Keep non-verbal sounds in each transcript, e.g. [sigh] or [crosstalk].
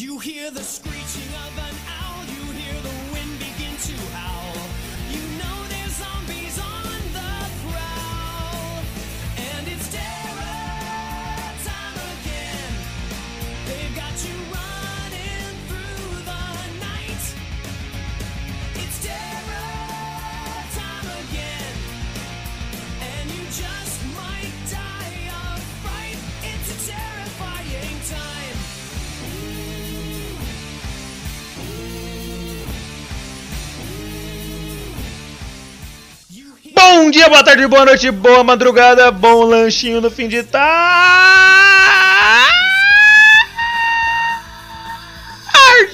You hear the screeching of Bom dia, boa tarde, boa noite, boa madrugada, bom lanchinho no fim de tarde.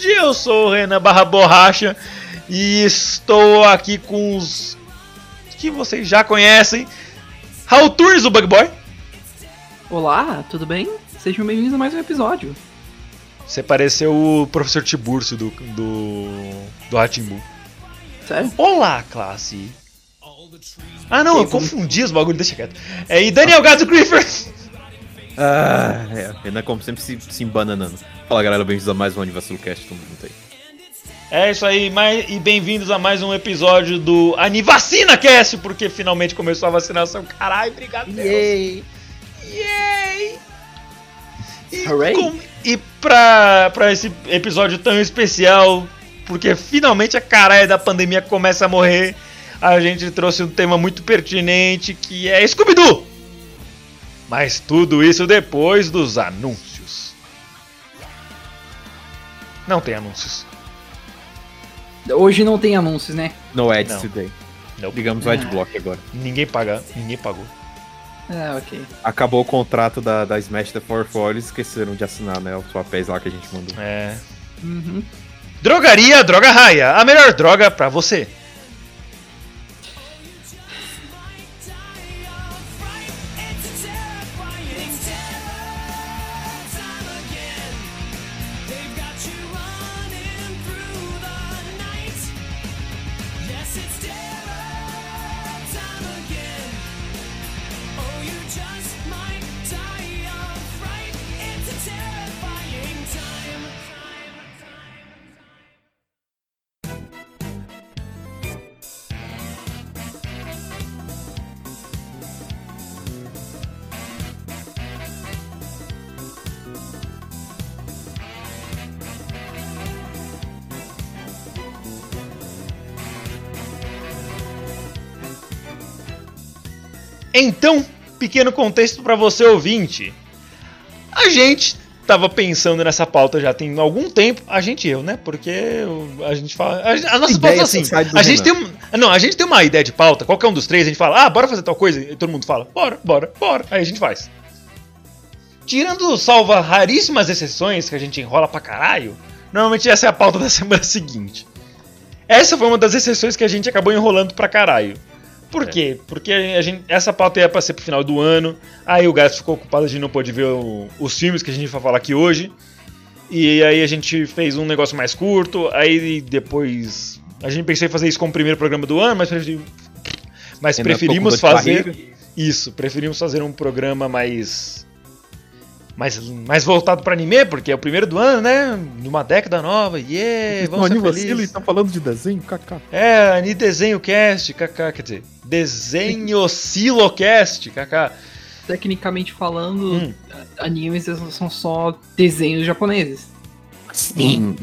Eu sou o Renan Barra Borracha e estou aqui com os que vocês já conhecem. Raul Turns, o Bug Boy. Olá, tudo bem? Sejam bem-vindos a mais um episódio. Você pareceu o professor Tiburcio do, do, do Ratimbu. Sério? Olá, classe. Ah, não, eu confundi os bagulhos, deixa quieto. É, e Daniel Gato Griffer. [laughs] Ah, é, Renan como sempre se, se embananando. Fala galera, bem-vindos a mais um Anivacilo Cast, tamo junto aí. É isso aí, mais, e bem-vindos a mais um episódio do Anivacina Cast, porque finalmente começou a vacinação. Caralho, obrigado, Deus. Yay! Yay! E, Hooray! com- e pra, pra esse episódio tão especial, porque finalmente a caralho da pandemia começa a morrer, a gente trouxe um tema muito pertinente que é Scooby-Doo! Mas tudo isso depois dos anúncios. Não tem anúncios. Hoje não tem anúncios, né? No ads Não. today. Não. Ligamos o adblock agora. Ninguém paga, ninguém pagou. Ah, ok. Acabou o contrato da, da Smash da For eles esqueceram de assinar, né, os papéis lá que a gente mandou. É. Uhum. Drogaria Droga Raia, a melhor droga pra você. Então, pequeno contexto pra você ouvinte. A gente tava pensando nessa pauta já tem algum tempo, a gente eu, né? Porque a gente fala, a, a nossa pauta é Ideia assim, society do a gente tem Renan. um, não, a gente tem uma ideia de pauta, qualquer um dos três, a gente fala: "Ah, bora fazer tal coisa", e todo mundo fala: "Bora, bora, bora". Aí a gente faz. Tirando salva raríssimas exceções que a gente enrola pra caralho, normalmente essa é a pauta [laughs] da semana seguinte. Essa foi uma das exceções que a gente acabou enrolando pra caralho. Por quê? Porque a gente, essa pauta ia pra ser pro final do ano, aí o Gato ficou ocupado, a gente não pôde ver o- os filmes que a gente vai falar aqui hoje. E aí a gente fez um negócio mais curto, aí depois. A gente pensou em fazer isso como primeiro programa do ano, mas, mas preferimos fazer. Isso, preferimos fazer um programa mais. Mais, mais voltado pra anime, porque é o primeiro do ano, né? Numa década nova, yeah, vamos ser Anivacilo e felizes. estão falando de desenho, kaká. É, Ani Desenho Cast, kaká, quer dizer, Desenho Silocast, kaká. Tecnicamente falando, Hum. animes são só desenhos japoneses. Sim.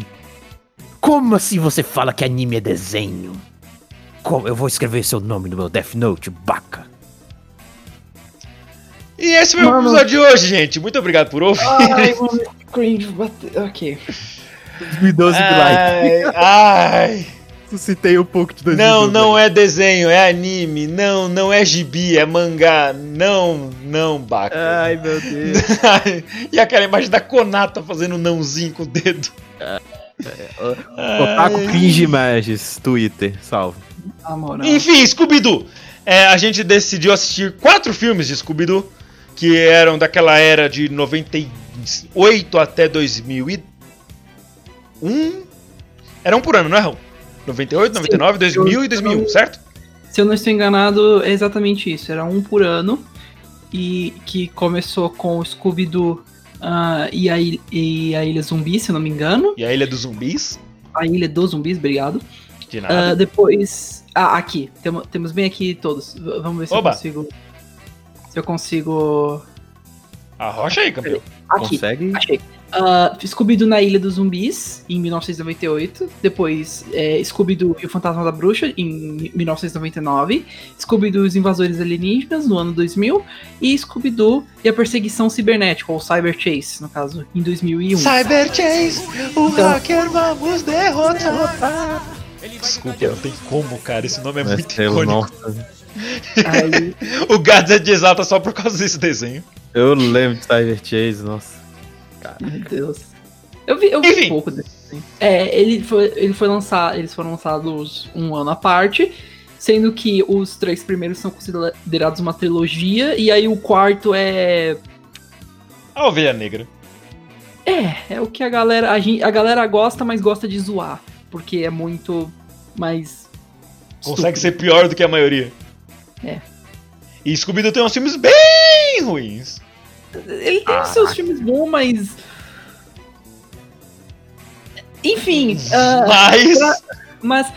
Como assim você fala que anime é desenho? Como eu vou escrever seu nome no meu Death Note, baca? E esse foi o episódio de hoje, gente. Muito obrigado por ouvir. Ai, mano, [laughs] cringe, bate... Ok. 2012 Ai, ai. tu citei um pouco de 2012. Não, não é desenho, é anime. Não, não é gibi, é mangá. Não, não, Baca. Ai, meu Deus. [laughs] e aquela imagem da Konata fazendo um nãozinho com o dedo. [laughs] Otaku. Cringe Images, Twitter, salve. Enfim, Scooby-Doo. É, a gente decidiu assistir quatro filmes de Scooby-Doo, que eram daquela era de 98 até 2001. Era um por ano, não é, Raul? 98, 99, 2000 e 2001, certo? Se eu não estou enganado, é exatamente isso. Era um por ano. E que começou com o Scooby-Doo ah, e, a, e a Ilha Zumbi, se eu não me engano. E a Ilha dos Zumbis? A Ilha dos Zumbis, obrigado. De nada. depois. Ah, aqui. Temo- temos bem aqui todos. Vamos ver se Oba. eu consigo. Se eu consigo. Arrocha aí, campeão. Aqui. Consegue? Achei. Ah, Scooby-Doo na Ilha dos Zumbis, em 1998. Depois, é, Scooby-Doo e o Fantasma da Bruxa, em 1999. Scooby-Doo e os Invasores Alienígenas, no ano 2000. E Scooby-Doo e a Perseguição Cibernética, ou Cyber Chase, no caso, em 2001. Cyber Chase, o Então- hacker vamos derrotar. Desculpa, não tem como, cara. Esse nome é Mas muito icônico. Aí, [laughs] O Gads é de exata só por causa desse desenho. Eu lembro de Cyber Chase, nossa. meu Deus. Eu vi, eu vi Enfim. um pouco desse. desenho. É, ele foi, ele foi lançado, eles foram lançados um ano à parte, sendo que os três primeiros são considerados uma trilogia, e aí o quarto é A ovelha negra. É, é o que a galera. A, gen- a galera gosta, mas gosta de zoar. Porque é muito mais. Consegue estúpido. ser pior do que a maioria. É. E Scooby-Doo tem uns filmes bem ruins. Ele tem os seus filmes bons, mas. Enfim. [laughs] ah, Mas. pra- mas.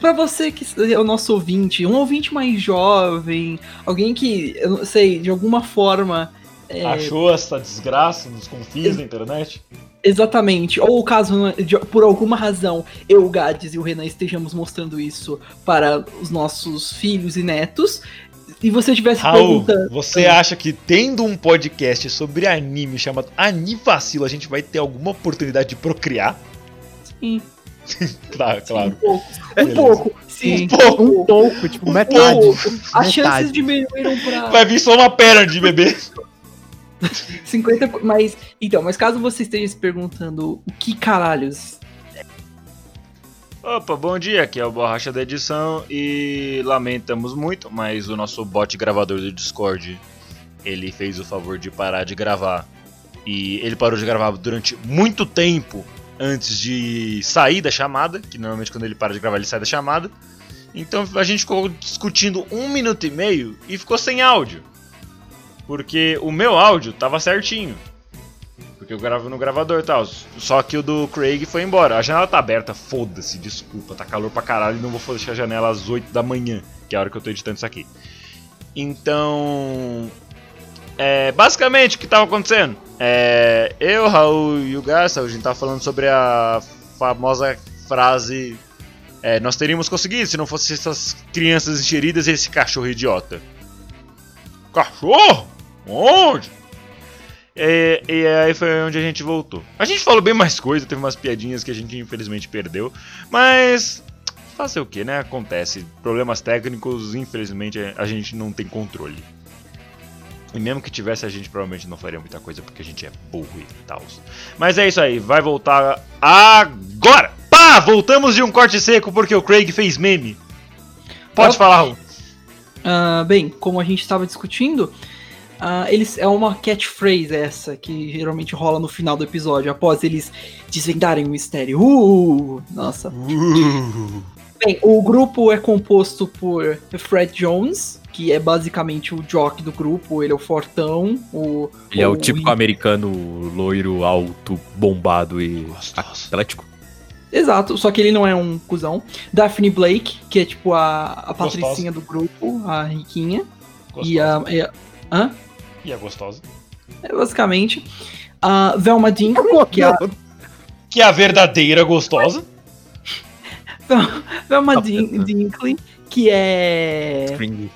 Pra você que é o nosso ouvinte, um ouvinte mais jovem, alguém que, eu não sei, de alguma forma. é, Achou essa desgraça nos confins da internet? Exatamente. Ou caso, por alguma razão, eu, o Gades e o Renan estejamos mostrando isso para os nossos filhos e netos, e você estivesse Raul, perguntando. você acha que tendo um podcast sobre anime chamado Anivacilo, a gente vai ter alguma oportunidade de procriar? Sim, [laughs] Tá, claro. um pouco. Um pouco, sim. Um pouco. Um pouco, tipo, Um metade. pouco. As Metade. chances diminuíram pra Vai vir só uma perna de bebê. [laughs] [laughs] 50. Mas. Então, mas caso você esteja se perguntando o que caralhos. Opa, bom dia, aqui é o Borracha da Edição e lamentamos muito, mas o nosso bot gravador do Discord, ele fez o favor de parar de gravar. E ele parou de gravar durante muito tempo antes de sair da chamada, que normalmente quando ele para de gravar ele sai da chamada. Então a gente ficou discutindo um minuto e meio e ficou sem áudio. Porque o meu áudio tava certinho. Porque eu gravo no gravador e tal. Só que o do Craig foi embora. A janela tá aberta, foda-se, desculpa. Tá calor pra caralho e não vou deixar a janela às 8 da manhã, que é a hora que eu tô editando isso aqui. Então. É, basicamente, o que tava acontecendo? É, eu, Raul e o Garça, a gente tava falando sobre a famosa frase. é, nós teríamos conseguido se não fossem essas crianças encheridas e esse cachorro idiota. Cachorro? Onde? E, e aí foi onde a gente voltou. A gente falou bem mais coisa, teve umas piadinhas que a gente infelizmente perdeu, mas fazer o que, né? Acontece. Problemas técnicos, infelizmente, a gente não tem controle. E mesmo que tivesse, a gente provavelmente não faria muita coisa porque a gente é burro e tal. Mas é isso aí, vai voltar agora! Pá! Voltamos de um corte seco porque o Craig fez meme. Pode Ah. falar, Raul. Ah, bem, como a gente estava discutindo, ah, eles é uma catchphrase essa que geralmente rola no final do episódio, após eles desvendarem o mistério. Uh, nossa. Bem, o grupo é composto por Fred Jones, que é basicamente o jock do grupo, ele é o fortão, o Ele é o típico americano loiro, alto, bombado e Gostoso. atlético. Exato, só que ele não é um cuzão. Daphne Blake, que é tipo a, a patricinha do grupo, a riquinha. Gostosa. E a, e a- Hã? E a gostosa. É, basicamente. A Velma Dinkley, que é a Que é a verdadeira gostosa. Velma Din- Dinkley, que é, Spring.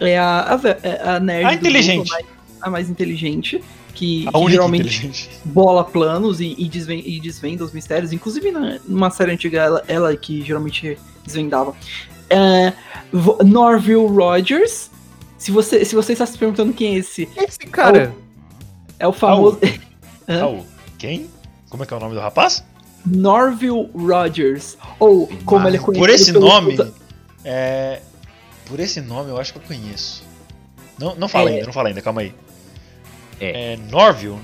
é a, a, é a nerd A inteligente. grupo, a mais, inteligente. que, A que geralmente inteligente. bola planos e, e, desven- e desvenda os mistérios. Inclusive, na- numa série antiga, ela, ela que geralmente desvendava. É, Norville Rogers. Se você, se você está se perguntando quem é esse, Esse cara. é o famoso. [laughs] Hã? Raul, quem? Como é que é o nome do rapaz? Norville Rogers. Ou, como ele é conhecido Por esse nome. É. Por esse nome eu acho que eu conheço. Não, não fala É. ainda, não fala ainda, calma aí. É. É Norville.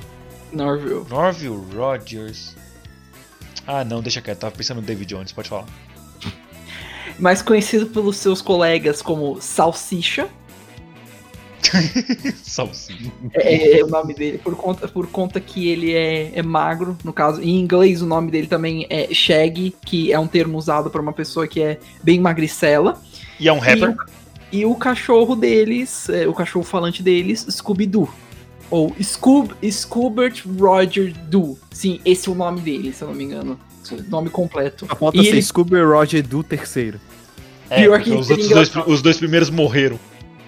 Norville. Norville Rogers. Ah, não, deixa quieto. Tava pensando no David Jones, pode falar. Mais conhecido pelos seus colegas como Salsicha. [laughs] Salsinha. É, é o nome dele, por conta, por conta que ele é, é magro, no caso. Em inglês, o nome dele também é Shaggy, que é um termo usado para uma pessoa que é bem magricela. E é um rapper. E o cachorro deles, é, o cachorro falante deles, Scooby-Doo. Ou Scoob, Scoobert Roger Doo. Sim, esse é o nome dele, se eu não me engano. O nome completo. Só falta E ser ele- Scooby Roger do terceiro. É, Pior porque que os, outros dois, os dois primeiros morreram.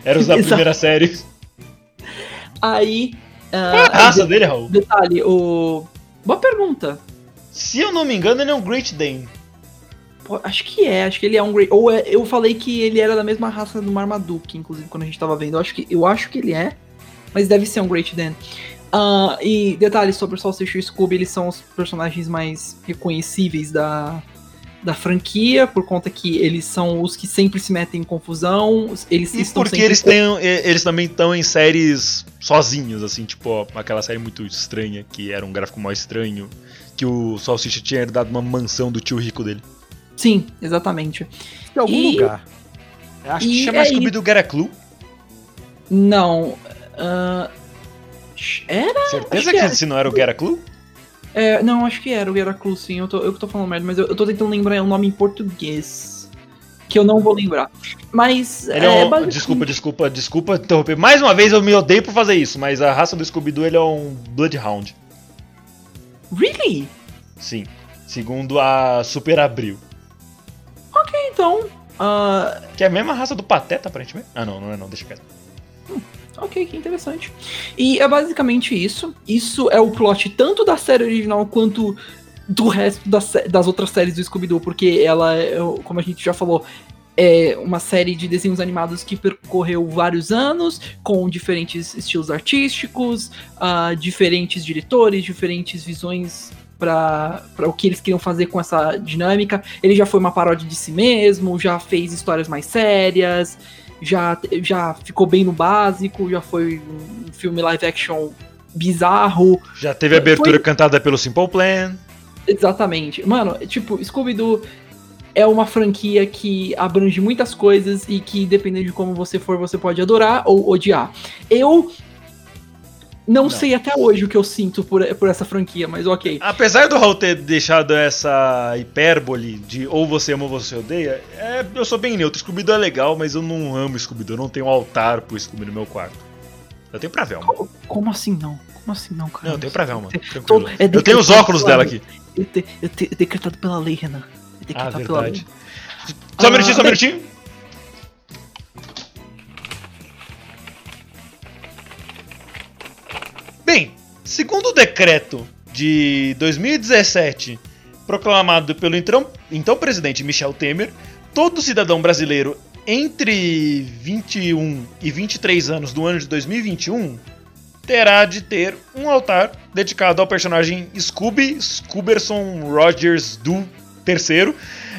Eram os da primeira série. Aí. Qual é a raça dele, Raul? detalhe, o. Boa pergunta. Se eu não me engano, ele é um Great Dane. Pô, acho que é, acho que ele é um Grey. Ou é- eu falei que ele era da mesma raça do Marmaduke, inclusive, quando a gente tava vendo. Eu acho que, eu acho que ele é, mas deve ser um Great Dan. Ah, e detalhes sobre o Salsicha e o Scooby, eles são os personagens mais reconhecíveis da, da franquia, por conta que eles são os que sempre se metem em confusão. Eles E estão porque sempre eles, têm, e- eles também estão em séries sozinhos, assim, tipo, ó, aquela série muito estranha, que era um gráfico mais estranho, que o Salsicha tinha herdado uma mansão do tio rico dele. Sim, exatamente. De algum E- lugar. Eu acho E que chama é Scooby do Get a Clue. Não. ah, era? Certeza que, que é. se não era o Get a Clue? É, não, acho que era o Veracruz, sim. Eu tô, eu que tô falando merda, mas eu, eu tô tentando lembrar o nome em português. Que eu não vou lembrar. Mas. Ele é um- basicamente- Desculpa, desculpa, desculpa interromper. Mais uma vez eu me odeio por fazer isso, mas a raça do Scooby-Doo ele é um Bloodhound. Really? Sim. Segundo a Super Abril. Então. ah, Que é a mesma raça do Pateta, aparentemente. Ah, não, não é não, deixa quieto. Ok, que interessante. E é basicamente isso. Isso é o plot tanto da série original quanto do resto das, das outras séries do Scooby-Doo, porque ela, é, como a gente já falou, é uma série de desenhos animados que percorreu vários anos, com diferentes estilos artísticos, ah, diferentes diretores, diferentes visões para o que eles queriam fazer com essa dinâmica. Ele já foi uma paródia de si mesmo, já fez histórias mais sérias, já, já ficou bem no básico, já foi um filme live action bizarro. Já teve abertura Foi- cantada pelo Simple Plan. Exatamente. Mano, tipo, Scooby-Doo é uma franquia que abrange muitas coisas e que, dependendo de como você for, você pode adorar ou odiar. Eu não, Não. sei até hoje o que eu sinto por, por essa franquia, mas ok. Apesar do Raul ter deixado essa hipérbole de ou você ama ou você odeia, é, eu sou bem neutro. Scooby-Doo é legal, mas eu não amo Scooby-Doo. Eu não tenho um altar pro Scooby no meu quarto. Eu tenho pra Velma. Como assim não? Como assim não, cara? Não, eu tenho pra Velma. Tranquilo. é Eu tenho os óculos dela aqui. Eu te- eu te- é decretado pela lei, Renan. É Ah, decretado pela lei. verdade. Só um Ah, minutinho, só um bem- minutinho. Bem, segundo o decreto de 2017, proclamado pelo então, então presidente Michel Temer, todo cidadão brasileiro entre 21 e 23 anos do ano de 2021 terá de ter um altar dedicado ao personagem Scooby Scooberson Rogers do terceiro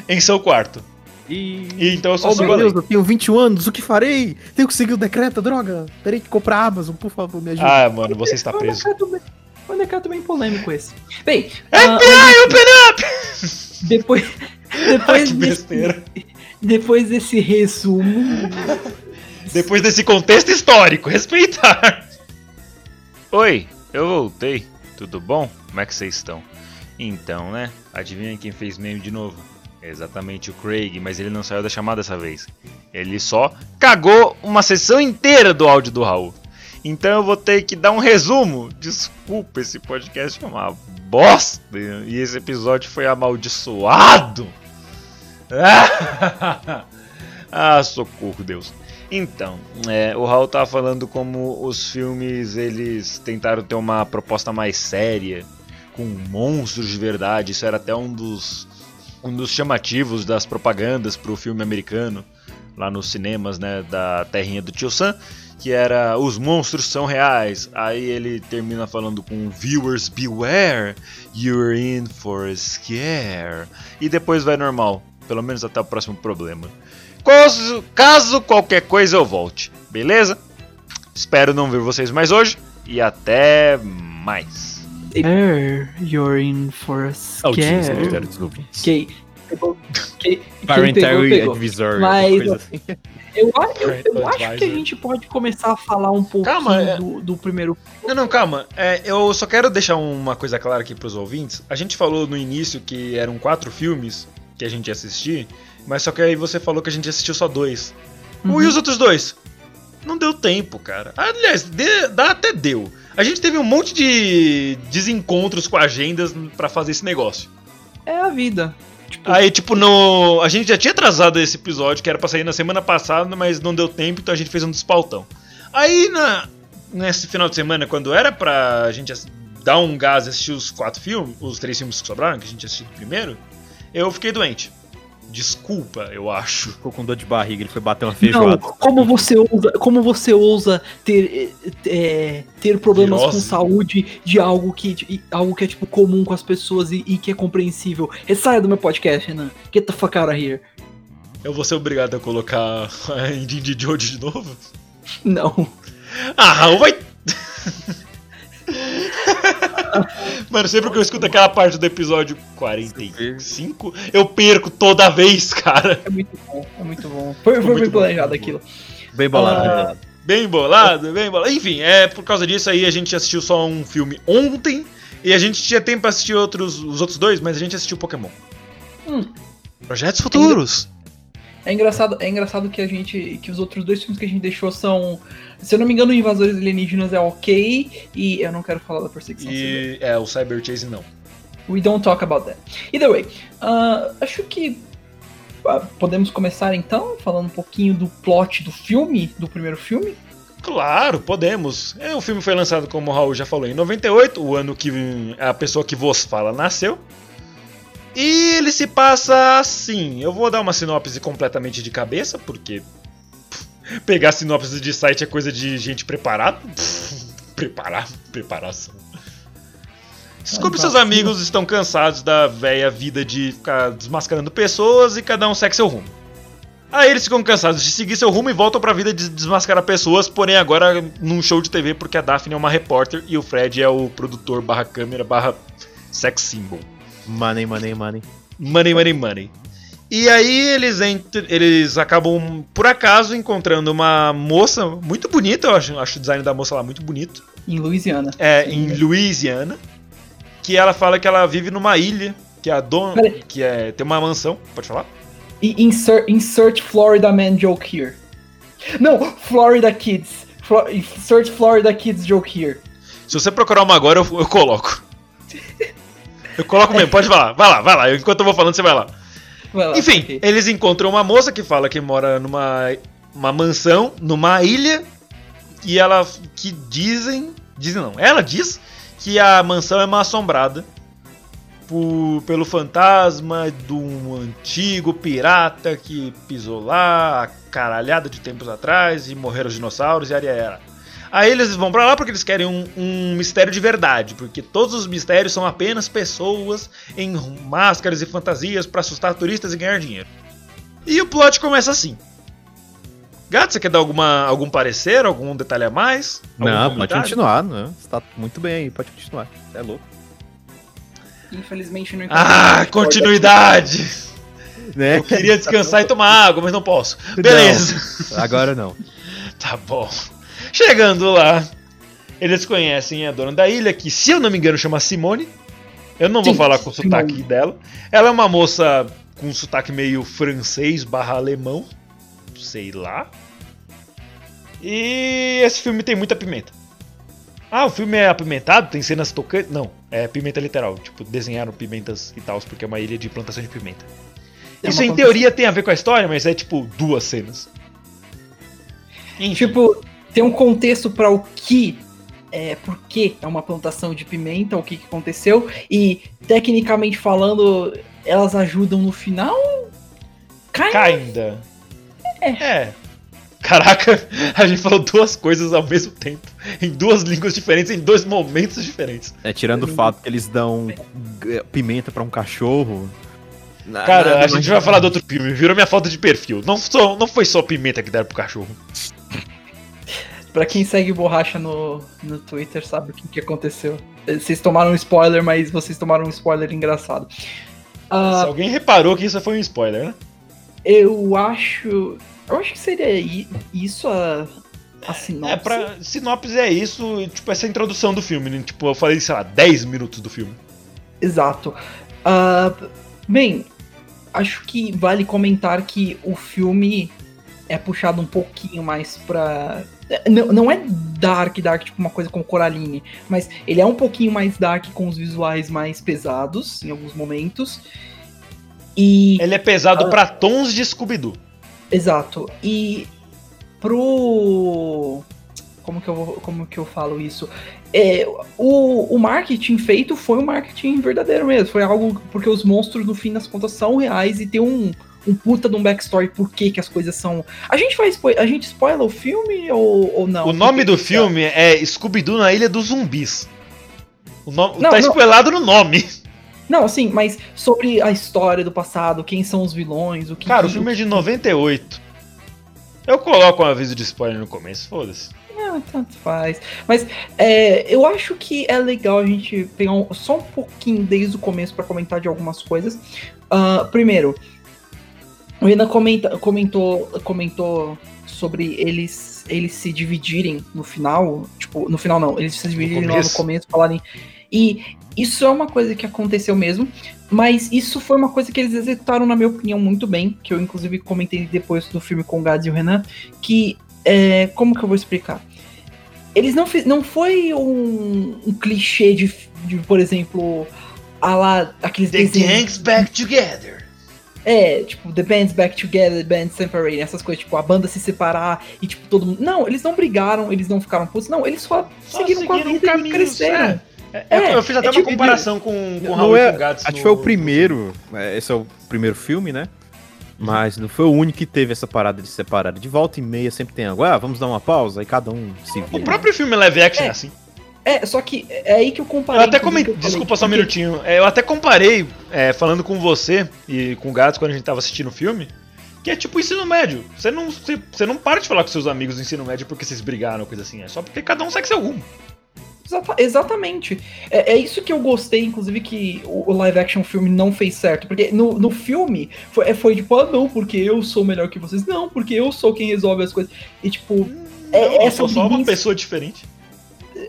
em seu quarto. E... E então eu só Oh sigo meu a lei. Deus, eu tenho 21 anos, o que farei? Tenho que seguir o decreto, droga. Terei que comprar a Amazon, por favor, me ajude. Ah, mano, você está um preso. foi um decreto bem polêmico esse. Bem, É ah, FBI, open up! depois, Ai, [laughs] depois, que desse, besteira. depois desse resumo, Depois desse contexto histórico, respeitar. Oi, eu voltei. Tudo bom? Como é que vocês estão? Então, né? Adivinha quem fez meme de novo? Exatamente o Craig, mas ele não saiu da chamada dessa vez. Ele só cagou uma sessão inteira do áudio do Raul. Então eu vou ter que dar um resumo. Desculpa, esse podcast é uma bosta. E esse episódio foi amaldiçoado. [laughs] Ah, socorro, Deus. Então, é, o Raul tava falando como os filmes eles tentaram ter uma proposta mais séria, com monstros de verdade. Isso era até um dos, um dos chamativos das propagandas pro filme americano, lá nos cinemas, né, da terrinha do Tio Sam, que era os monstros são reais. Aí ele termina falando com viewers beware, you're in for a scare. E depois vai normal, pelo menos até o próximo problema. Caso, caso qualquer coisa eu volte, beleza? Espero não ver vocês mais hoje e até mais. There, you're in for a Ah, o scare. Disney, desculpe. Quem pegou, pegou. Advisor. Mas- coisa assim. Eu, eu, eu Parental acho que a gente pode começar a falar um Calma, é- do, do primeiro. Não, não, calma. É, eu só quero deixar uma coisa clara aqui pros ouvintes. A gente falou no início que eram quatro filmes que a gente ia assistir, mas só que aí você falou que a gente assistiu só dois. Uhum. E os outros dois? Não deu tempo, cara. Aliás, de- dá até deu. A gente teve um monte de desencontros com agendas pra fazer esse negócio. É a vida. Tipo, Aí, tipo, no. A gente já tinha atrasado esse episódio, que era pra sair na semana passada, mas não deu tempo, então a gente fez um despautão. Aí, na... nesse final de semana, quando era pra gente dar um gás e assistir os quatro filmes, os três filmes que sobraram, que a gente assistiu primeiro, eu fiquei doente. Desculpa, eu acho. Ficou com dor de barriga, ele foi bater uma não, feijoada. como você ousa, como você ousa ter, é, ter problemas Virose. com saúde de algo que, de algo que é tipo comum com as pessoas e, e que é compreensível? Saia do meu podcast, Renan. Get the fuck out of here. Eu vou ser obrigado a colocar a ending de Jojo de novo? Não. Ah, Raul vai. [laughs] [laughs] Mano, sempre que eu escuto aquela parte do episódio 45, eu perco toda vez, cara. É muito bom, é muito bom. Foi, foi, muito bem bom, planejado muito aquilo. Bem bolado. Ah, né? Bem bolado, bem bolado. Enfim, é por causa disso aí a gente assistiu só um filme ontem e a gente tinha tempo pra assistir outros, os outros dois, mas a gente assistiu Pokémon. Hum. Projetos futuros. É engraçado, é engraçado que a gente. que os outros dois filmes que a gente deixou são. Se eu não me engano, Invasores Alienígenas é ok. E eu não quero falar da perseguição. E é, o Cyber Chase não. We don't talk about that. Either way, ah, acho que ah, podemos começar então, falando um pouquinho do plot do filme, do primeiro filme. Claro, podemos. É, o filme foi lançado, como o Raul já falou, em 98, o ano que a pessoa que vos fala nasceu. E ele se passa assim. Eu vou dar uma sinopse completamente de cabeça, porque pff, pegar sinopse de site é coisa de gente preparada. Pff, Preparar, preparação. Desculpe, seus amigos estão cansados da velha vida de ficar desmascarando pessoas e cada um segue seu rumo. Aí eles ficam cansados de seguir seu rumo e voltam pra vida de desmascarar pessoas, porém agora num show de TV porque a Daphne é uma repórter e o Fred é o produtor barra câmera barra sex symbol. Money, money, money. Money, money, money. E aí eles, entr- eles acabam, por acaso, encontrando uma moça muito bonita, eu acho, acho o design da moça lá muito bonito, Em Louisiana. é, em Louisiana, que ela fala que ela vive numa ilha, que é a dona, que é, tem uma mansão, pode falar? E insert, insert Florida Man joke here. Não, Florida Kids. Flo- insert Florida Kids joke here. Se você procurar uma agora, eu, eu coloco. [laughs] Eu coloco mesmo, pode falar. Vai lá, vai lá. Enquanto eu vou falando, você vai lá. Vai lá, Enfim, eles encontram uma moça que fala que mora numa uma mansão, numa ilha, e ela que dizem, dizem não, ela diz que a mansão é mal assombrada por, pelo fantasma de um antigo pirata que pisou lá a caralhada de tempos atrás e morreram os dinossauros e a era. Aí eles vão pra lá porque eles querem um, um mistério de verdade, porque todos os mistérios são apenas pessoas em máscaras e fantasias pra assustar turistas e ganhar dinheiro. E o plot começa assim. Gato, você quer dar alguma, algum parecer, algum detalhe a mais? Algum Não, pode comentário? continuar, não. Você tá muito bem aí, pode continuar. Você é louco. Infelizmente não Ah, continuidade! [laughs] Né? Eu queria descansar e tomar água, mas não posso. Beleza. Agora não. [laughs] Tá bom. Chegando lá, eles conhecem a dona da ilha, que se eu não me engano chama Simone. Eu não vou Sim, falar com o Simone. sotaque dela. Ela é uma moça com um sotaque meio francês barra alemão. Sei lá. E esse filme tem muita pimenta. Ah, o filme é apimentado? Tem cenas tocantes? Não, é pimenta literal. Tipo, desenharam pimentas e tal, porque é uma ilha de plantação de pimenta. É Isso em plantação. teoria tem a ver com a história, mas é tipo duas cenas. Enfim, Tipo, tem um contexto para o que é, por que é uma plantação de pimenta, o que, que aconteceu, e tecnicamente falando, elas ajudam no final. Cai. Kinda. É. Caraca, a gente falou duas coisas ao mesmo tempo. Em duas línguas diferentes, em dois momentos diferentes. É, tirando o fato que eles dão eh, pimenta pra um cachorro. na- Cara, nada a gente vai falar do outro filme. Virou minha foto de perfil. Não, só, não foi só pimenta que deram pro cachorro. Pra quem segue borracha no, no Twitter, sabe o que, que aconteceu. Vocês tomaram um spoiler, mas vocês tomaram um spoiler engraçado. Ah, Se alguém reparou que isso foi um spoiler, né? eu acho. Eu acho que seria isso a, a sinopse. É, pra sinopse é isso, tipo, essa introdução do filme, né? Tipo, eu falei, sei lá, 10 minutos do filme. Exato. Ah, bem, acho que vale comentar que o filme é puxado um pouquinho mais pra. Não, não é dark, dark, tipo uma coisa como Coraline, mas ele é um pouquinho mais dark com os visuais mais pesados em alguns momentos. E. Ele é pesado Ah. pra tons de Scooby-Doo. Exato. E pro. Como que eu, vou- como que eu falo isso? É, o, o marketing feito foi um marketing verdadeiro mesmo. Foi algo. Porque os monstros, no fim das contas, são reais e tem um, um puta de um backstory por que, que as coisas são. A gente spo- A gente spoila o filme ou, ou não? o nome do filme é Scooby-Doo na Ilha dos Zumbis. O nome, Não, tá não. spoilado no nome. Não, sim, mas sobre a história do passado, quem são os vilões, o que. Cara, o filme é de 98. Eu coloco um aviso de spoiler no começo, foda-se. Ah, tanto faz. Mas é, eu acho que é legal a gente pegar um- só um pouquinho desde o começo pra comentar de algumas coisas. Ah, primeiro, o Renan comenta, comentou, comentou sobre eles, eles se dividirem no final. Tipo, no final não, eles se dividirem lá no começo. falarem. E isso é uma coisa que aconteceu mesmo, mas isso foi uma coisa que eles executaram, na minha opinião, muito bem, que eu inclusive comentei depois do filme com o Gads e o Renan, que é, como que eu vou explicar? Eles não fiz, não foi um, um clichê de, de, por exemplo, a lá, aqueles desenhos. back together. É, tipo, the band's back together, the band's separated, essas coisas, tipo, a banda se separar e, tipo, todo mundo. Não, eles não brigaram, eles não ficaram putos, não, eles só, seguiram com a seguiram vida e cresceram. É, É, eu, eu fiz até é uma tipo- comparação com, com o Raul é- e com o Gats. Acho que no- foi o primeiro. é, Esse é o primeiro filme, né? Mas não foi o único que teve essa parada de separar. De volta e meia sempre tem algo. Ah, vamos dar uma pausa. Aí cada um se O vira. próprio filme live action é É, assim. É, só que é aí que eu Eu comparei. até com o comentei. eu falei, Desculpa só um porque- minutinho. É, Eu até comparei, é, falando com você e com o Gats quando a gente tava assistindo o filme, que é tipo ensino médio. Você não, você, você não para de falar com seus amigos do ensino médio porque vocês brigaram ou coisa assim. É só porque cada um segue seu rumo. Exata- exatamente. É, é isso que eu gostei, inclusive, que o, live action filme não fez certo. Porque no, no filme foi, é, foi tipo, ah, não, porque eu sou melhor que vocês. Não, porque eu sou quem resolve as coisas. E tipo, é, eu essa sou só uma pessoa diferente.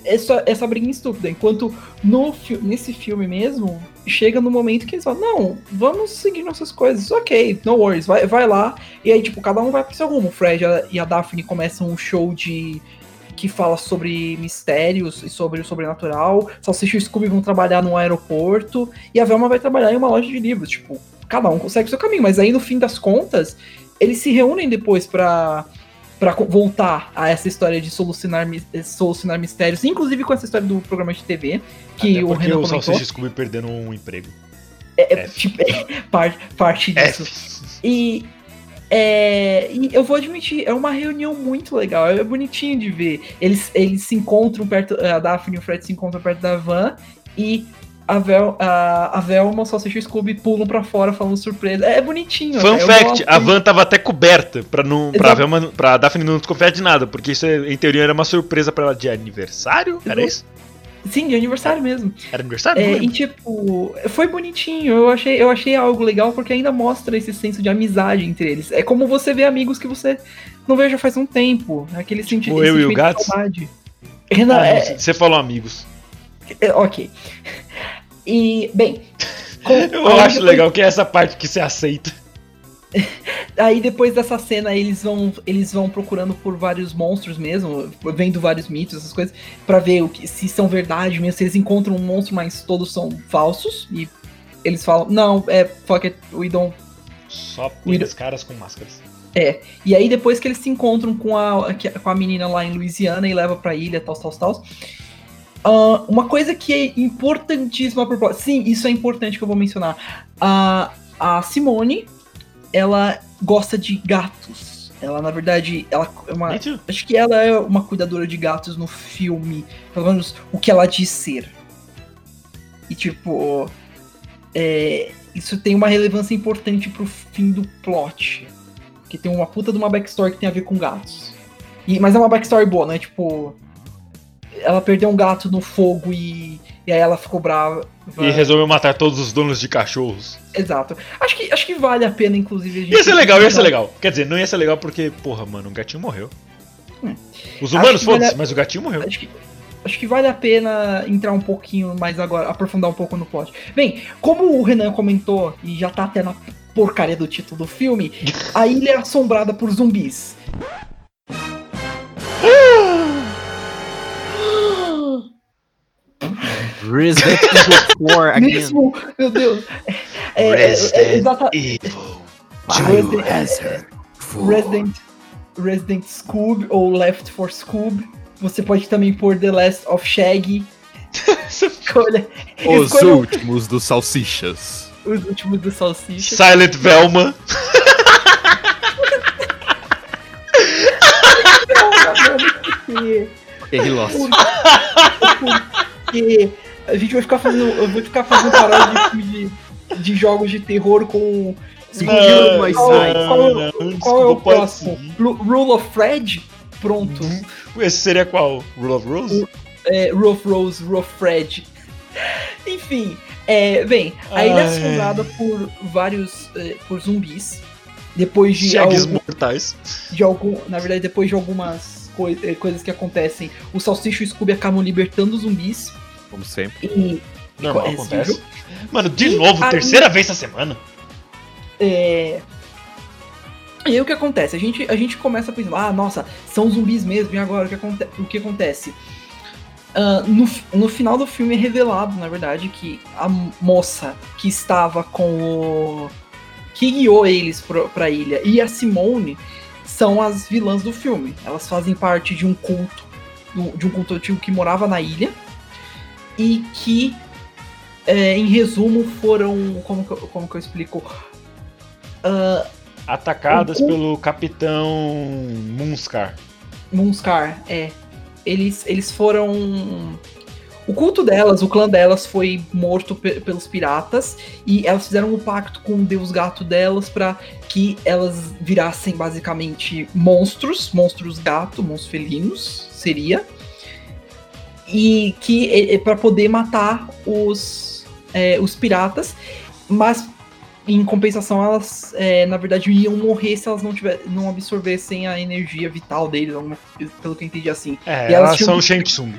Essa, essa briguinha estúpida. Enquanto no, nesse filme mesmo, chega no momento que eles falam, não, vamos seguir nossas coisas. Ok, no worries, vai, vai lá. E aí, tipo, cada um vai pro seu rumo. O Fred e a- Daphne começam um show de. que fala sobre mistérios e sobre o sobrenatural. Salsicha e Scooby vão trabalhar num aeroporto. E a Velma vai trabalhar em uma loja de livros. Tipo, cada um consegue o seu caminho. Mas aí, no fim das contas, eles se reúnem depois pra Pra co- voltar a essa história de solucionar, eh, solucionar mistérios, inclusive com essa história do programa de TV, que Até o porque Renan o comentou. Salsicha Scooby perderam um emprego. É, é, tipo, [laughs] é, parte, parte disso. F. E, é, e eu vou admitir, é uma reunião muito legal, é bonitinho de ver. Eles, eles se encontram perto, a Daphne e o Fred se encontram perto da van e a, Vel, a, a Velma, o Salsicha e o Scooby pulam pra fora falando surpresa. É bonitinho. Fun é, eu fact, a van tava até coberta pra, não, pra. Velma, pra Daphne não desconfiar de nada, porque isso é- em teoria era uma surpresa pra ela de aniversário? Era Exato. isso? Sim, de aniversário mesmo. Era aniversário? É, e tipo, foi bonitinho. Eu achei, eu achei algo legal porque ainda mostra esse senso de amizade entre eles. É como você vê amigos que você não vê já faz um tempo. Aquele Tipo esse eu e o. Renan, Ah, é, Você falou amigos. é, ok. E, bem. com- Eu acho depois- legal que é essa parte que você aceita. [laughs] Aí depois dessa cena eles vão eles vão procurando por vários monstros mesmo, vendo vários mitos, essas coisas, pra ver o que, se são verdade mesmo, se eles encontram um monstro, mas todos são falsos e eles falam, não, é fuck it, we don't Só O Iro- pelos caras com máscaras. É. E aí depois que eles se encontram com a, com a menina lá em Louisiana e leva pra ilha, tal, tal, tal. Ah, uma coisa que é importantíssima pro plot. Sim, isso é importante que eu vou mencionar. A, a Simone, ela gosta de gatos. Ela, na verdade, ela é uma. Acho que ela é uma cuidadora de gatos no filme. Pelo menos o que ela diz ser. E tipo. é, isso tem uma relevância importante pro fim do plot. Que tem uma puta de uma backstory que tem a ver com gatos. E, mas é uma backstory boa, não é tipo. Ela perdeu um gato no fogo e, e aí ela ficou brava. E resolveu matar todos os donos de cachorros. Exato. Acho que, acho que vale a pena, inclusive, a gente. Ia ser legal, ia ser legal. Quer dizer, não ia ser legal porque, porra, mano, o gatinho morreu. Hum. Os humanos, que vale foda-se, a- mas o gatinho morreu. Acho que, acho que vale a pena entrar um pouquinho mais agora, aprofundar um pouco no plot. Bem, como o Renan comentou, e já tá até na porcaria do título do filme, [laughs] a ilha é assombrada por zumbis. Resident Evil 4 [laughs] again. Mesmo, meu Deus. É, é, é, exata- Evil. Resident, Resident, Resident Scoob ou Left for Scoob. Você pode também pôr The Last of Shaggy. [laughs] Escolha, Os escolha últimos dos salsichas. os últimos do Salsicha. Silent Velma. [laughs] Porque- He lost. porque a gente vai ficar fazendo. Eu vou ficar fazendo paródia de, de, de jogos de terror com. Não, qual, qual, ai, qual- não, qual é o pode próximo? Rule of Fred? Pronto. Esse seria qual? Rule of Rose? É, Rule of Rose, Rule of Fred. [laughs] Enfim, é, bem, a ilha é assombrada por vários. é, por zumbis. Depois de Chegues algum, mortais. de algum. Na verdade, depois de algumas eh, coisas que acontecem, o Salsicha e o Scooby acabam libertando os zumbis. Como sempre. E. Normal, é, acontece. viu? Mano, de E novo, aí- terceira vez essa semana. É... E aí o que acontece? A gente, a gente começa pensando, ah, nossa, são zumbis mesmo, e agora o que, aconte o que acontece? Ah, no, no final do filme é revelado, na verdade, que a moça que estava com o. que guiou eles pro, pra ilha e a Simone são as vilãs do filme. Elas fazem parte de um culto, do- de um culto antigo que morava na ilha e que, é, em resumo, foram. Como que, eu- como que eu explico? Ah, Atacadas O pelo Capitão Moonscar. Moonscar, é. Eles, eles foram. O culto delas, o clã delas foi morto pe- pelos piratas e elas fizeram um pacto com o deus gato delas pra que elas virassem basicamente monstros, monstros gato, monstros felinos, seria. E que é, para poder matar os, é, os piratas, mas em compensação elas, é, na verdade, iam morrer se elas não, tiver, não absorvessem a energia vital deles, alguma, pelo que eu entendi assim. É, E elas elas são Shang Tsung.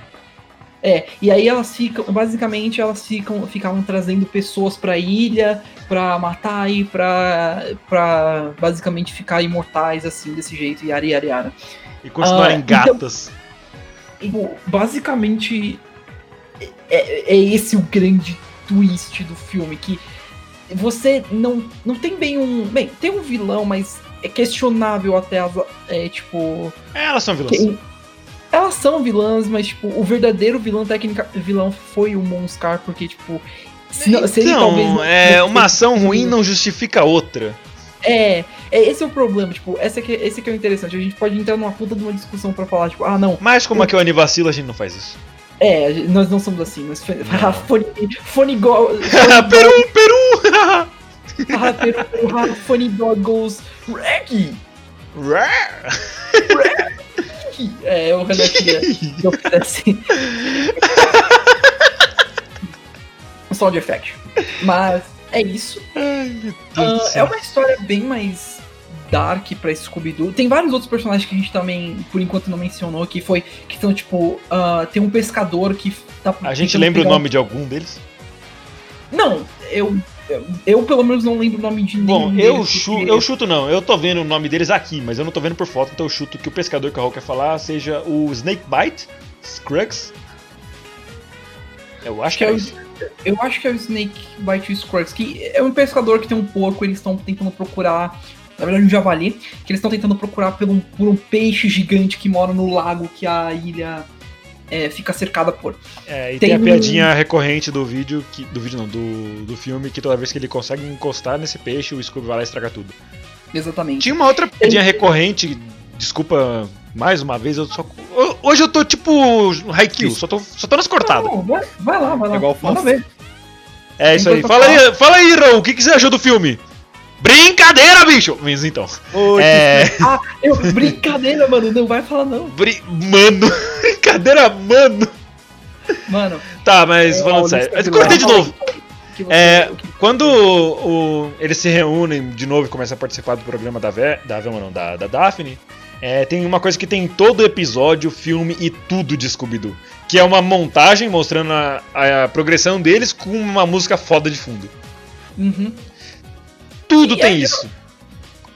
É, e aí elas ficam, basicamente elas ficam, ficavam trazendo pessoas pra ilha pra matar e pra, pra basicamente ficar imortais assim, desse jeito, yara yara. E continuarem Ah, então- gatas. Tipo, basicamente é, é esse o grande twist do filme, que você não, não tem bem um... Bem, tem um vilão, mas é questionável até as... É, tipo... É, elas são vilãs. Elas são vilãs, mas, tipo, o verdadeiro vilão técnica vilão foi o Monscar, porque, tipo. Se, não- se ele talvez. Então, não- é, uma ação ruim não justifica outra. É, é, esse é o problema, tipo, esse aqui, esse aqui é o interessante. A gente pode entrar numa puta de uma discussão pra falar, tipo, ah, não, Mas como aqui é o Anivacilo, a gente não faz isso. é, nós não somos assim, nós. [laughs] Fone, fone go, [laughs] peru, peru! ah, peru, peru, Funny dog goes Reggie! É, o Renan queria que eu fizesse. [laughs] sound effect. Mas é isso. Ai, meu Deus do é uma história bem mais dark pra Scooby-Doo. Tem vários outros personagens que a gente também, por enquanto, não mencionou, que foi. Que são, tipo. ah, tem um pescador que tá. A gente lembra o pegar um- nome de algum deles? Não, eu, eu. eu, pelo menos não lembro o nome de nenhum. Bom, eu, deles, chu porque- eu chuto não, eu tô vendo o nome deles aqui, mas eu não tô vendo por foto, então eu chuto que o pescador que a Hulk quer falar seja o Snakebite, Scruggs. Eu acho que Que é é o- isso. Eu acho que é o Snake Bite Squirts, que é um pescador que tem um porco, eles estão tentando procurar. Na verdade, um javali, que eles estão tentando procurar por um, por um peixe gigante que mora no lago que a ilha é, fica cercada por. É, e Tem tem, a um- piadinha recorrente do vídeo, que, do vídeo não, do, do filme, que toda vez que ele consegue encostar nesse peixe, o Scooby vai lá e estraga tudo. Exatamente. Tinha uma outra piadinha recorrente, desculpa mais uma vez, eu só. Ho- Hoje eu tô tipo Haikyuu, só tô, só tô nas cortadas. Não, vai, vai lá, vai lá. É igual Manda Fausto. ver. É isso aí. Fala aí, fala aí, Raul, o que, que você achou do filme? Brincadeira, bicho! Mas então. É. Ah, eu, brincadeira, mano. Não vai falar, não. Brin... Mano, [laughs] brincadeira, mano. Mano. Tá, mas é, falando sério. de cortei de novo. Que você- É, que- Quando o- o- eles se reúnem de novo e começam a participar do programa da, Ve da Velma, não, da, da Daphne, é, tem uma coisa que tem em todo episódio, filme e tudo de Scooby-Doo. Que é uma montagem mostrando a, a progressão deles com uma música foda de fundo. Uhum. Tudo E tem isso.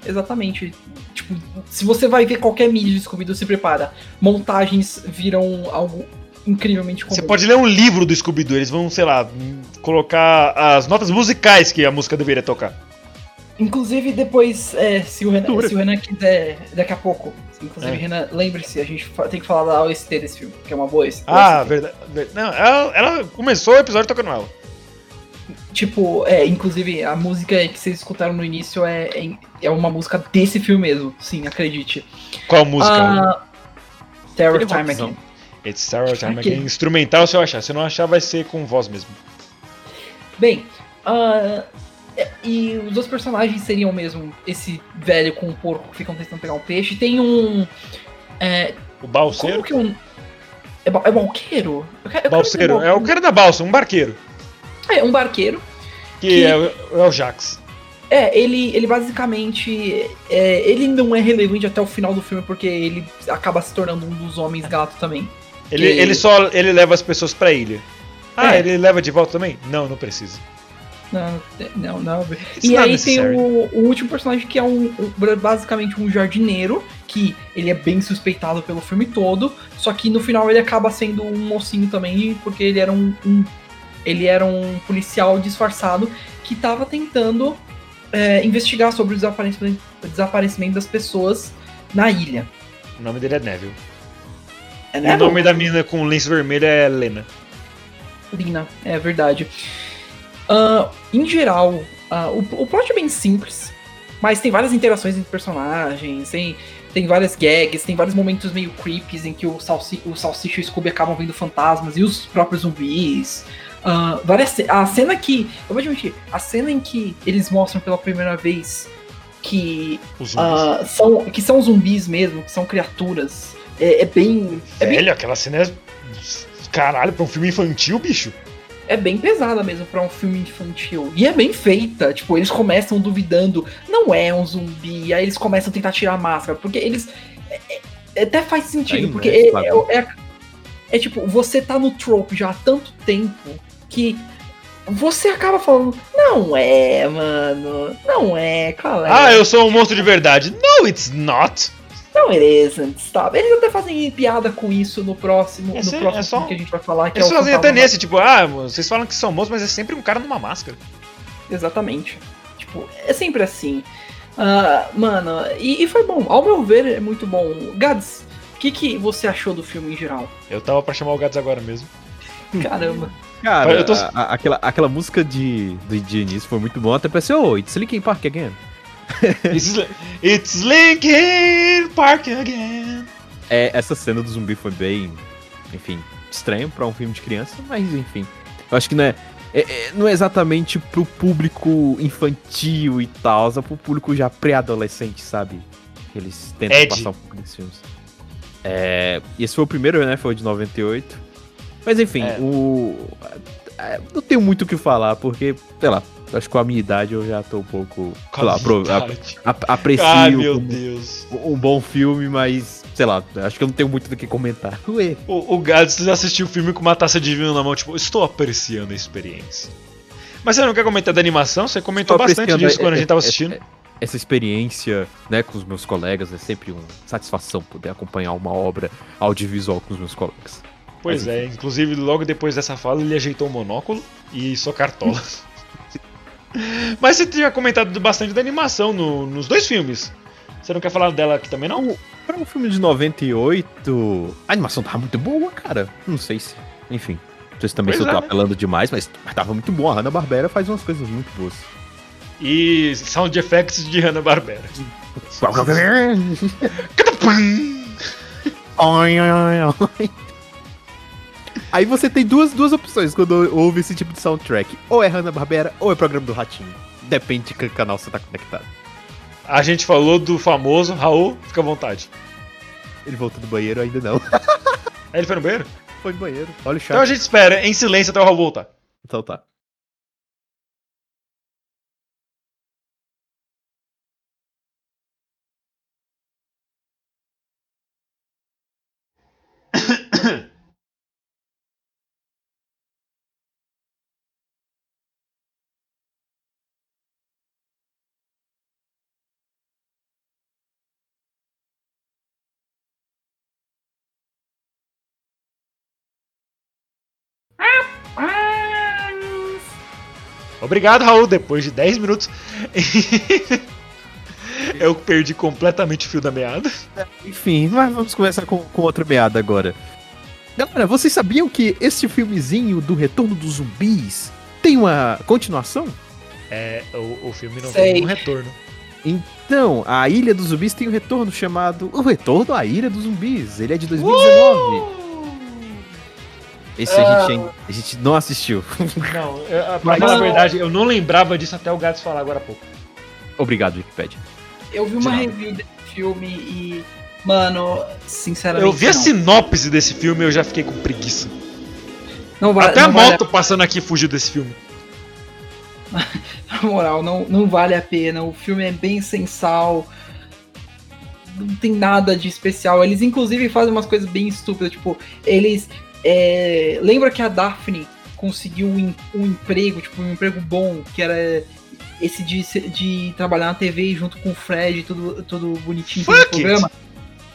Exatamente. Tipo, se você vai ver qualquer mídia de Scooby-Doo, se prepara. Montagens viram algo incrivelmente comum. Você pode ler um livro do Scooby-Doo, eles vão, sei lá, colocar as notas musicais que a música deveria tocar. Inclusive, depois, é, se, o Renan, se o Renan quiser, daqui a pouco. Inclusive, É. Renan, lembre-se, a gente tem que falar da OST desse filme, que é uma boa OST. Ah, verdade. ver- Não, ela, ela começou o episódio tocando ela. Tipo, é, inclusive, a música que vocês escutaram no início é, é, é uma música desse filme mesmo. Sim, acredite. Qual música? Ah, Terror Time. Again. It's Sarah Time Aquele- Again. Instrumental se eu achar. Se eu não achar, vai ser com voz mesmo. Bem, é, e os dois personagens seriam mesmo esse velho com um porco que ficam tentando pegar um peixe. Tem um. É, O como balseiro? que é um. É, ba- é balqueiro? Eu quero- eu Balseiro. dizer É o cara da balsa, um barqueiro. É, um barqueiro. Que, Que- É, o, é o Jax. É, ele, ele basicamente. é, ele não é relevante até o final do filme porque ele acaba se tornando um dos homens gato também. Ele, Que- ele só ele leva as pessoas pra ilha. Ah, É. ele leva de volta também? Não, não precisa. Não, [laughs] não, não. It's E aí tem o, o último personagem que é um, um- basicamente um jardineiro, que ele é bem suspeitado pelo filme todo, só que no final ele acaba sendo um mocinho também, porque ele era um, um- ele era um policial disfarçado que estava tentando é, investigar sobre o desaparecimento, o desaparecimento das pessoas na ilha. O nome dele é Neville. É, E né, o nome da menina com lenço vermelho é Lena. Lina, é verdade. Ah, em geral, ah, o, o plot é bem simples, mas tem várias interações entre personagens, tem, tem várias gags, tem vários momentos meio creepies em que o, Salsi, o Salsicha e o Scooby acabam vendo fantasmas e os próprios zumbis. Ah, várias, a cena que. Eu vou admitir, a cena em que eles mostram pela primeira vez que ah, são, que são zumbis mesmo, que são criaturas, é, é bem. É bem aquela cena é. Caralho, pra um filme infantil, bicho. É bem pesada mesmo pra um filme infantil. E é bem feita. Tipo, eles começam duvidando, não é um zumbi. E aí eles começam a tentar tirar a máscara. Porque eles. é- é- até faz sentido, Aí, porque né, é, claro. é, é- é tipo, você tá no trope já há tanto tempo que. Você acaba falando, não é, mano. Não é, qual é? Ah, eu sou um monstro de verdade. No, it's not. Não, it isn't, stop. Eles até fazem piada com isso no próximo, Esse no é- próximo é só- filme que a gente vai falar. Que Eles é o fazem até Fantasma nesse, tipo, ah, vocês falam que são monstros, mas é sempre um cara numa máscara. Exatamente. Tipo, é sempre assim. Ah, mano, e, e foi bom. Ao meu ver, é muito bom. Gads, o que, que você achou do filme em geral? Eu tava pra chamar o Gads agora mesmo. Caramba. Cara, Eu tô- a- a- aquela, aquela música de, de, de início foi muito boa, até pareceu, oh, it's Linkin Park again. [laughs] It's, it's Linkin Park again. É, essa cena do zumbi foi bem, enfim, estranho pra um filme de criança, mas enfim. Eu acho que não é, é- é- não é exatamente pro público infantil e tal, é pro público já pré-adolescente, sabe? Eles tentam Ed. passar um pouco desses filmes. É, e esse foi o primeiro, né? Foi o de 98. Mas enfim, É. o. é, Não tenho muito o que falar, porque, sei lá, acho que com a minha idade eu já tô um pouco. Sei lá, aprecio Ai, meu como Deus. um bom filme, mas, sei lá, acho que eu não tenho muito do que comentar. [laughs] Ué. O, o Gads assistiu o filme com uma taça de vinho na mão, tipo, estou apreciando a experiência. Mas você não quer comentar da animação? Você comentou bastante disso quando a gente tava essa- assistindo. Essa experiência, né, com os meus colegas é sempre uma satisfação poder acompanhar uma obra audiovisual com os meus colegas. Pois é, inclusive logo depois dessa fala ele ajeitou o monóculo e só cartola. [laughs] Mas você tinha comentado bastante da animação no- nos dois filmes. Você não quer falar dela aqui também, não? Pra um filme de 98, a animação tava muito boa, cara. Não sei se. Enfim. Não sei se também se eu tô é, né? apelando demais, mas, mas tava muito bom. A Hanna-Barbera faz umas coisas muito boas. E sound effects de Hanna-Barbera. [laughs] Aí você tem duas, duas opções quando ouve esse tipo de soundtrack. Ou é Hanna-Barbera, ou é programa do Ratinho. Depende de que canal você tá conectado. A gente falou do famoso Raul, fica à vontade. Ele voltou do banheiro ainda não. Aí [laughs] ele foi no banheiro? Foi no banheiro. Olha o chat. Então a gente espera em silêncio até o Raul voltar. Então tá. [coughs] Obrigado, Raul. Depois de 10 minutos. [laughs] Eu perdi completamente o fio da meada. Enfim, mas vamos começar com, com outra meada agora. Galera, vocês sabiam que esse filmezinho do Retorno dos Zumbis tem uma continuação? É, o, o filme não Sei. tem um retorno. Então, a Ilha dos Zumbis tem um retorno chamado O Retorno à Ilha dos Zumbis. Ele é de 2019. Esse a, gente, ainda- a gente não assistiu. [laughs] Não, eu, pra falar a verdade, eu não lembrava disso até o Gats falar agora há pouco. Obrigado, Wikipedia. Eu vi De uma nada. review desse filme e. Mano, sinceramente. Eu vi a não. sinopse desse filme e eu já fiquei com preguiça. Não vale, Até a não vale moto passando aqui fugiu desse filme. [laughs] Na moral, não, não vale a pena. O filme é bem sensal. Não tem nada de especial. Eles, inclusive, fazem umas coisas bem estúpidas. Tipo, eles. É, Lembra que a Daphne conseguiu um, um emprego, tipo, um emprego bom, que era esse de, de trabalhar na TV junto com o Fred, tudo, tudo bonitinho no programa.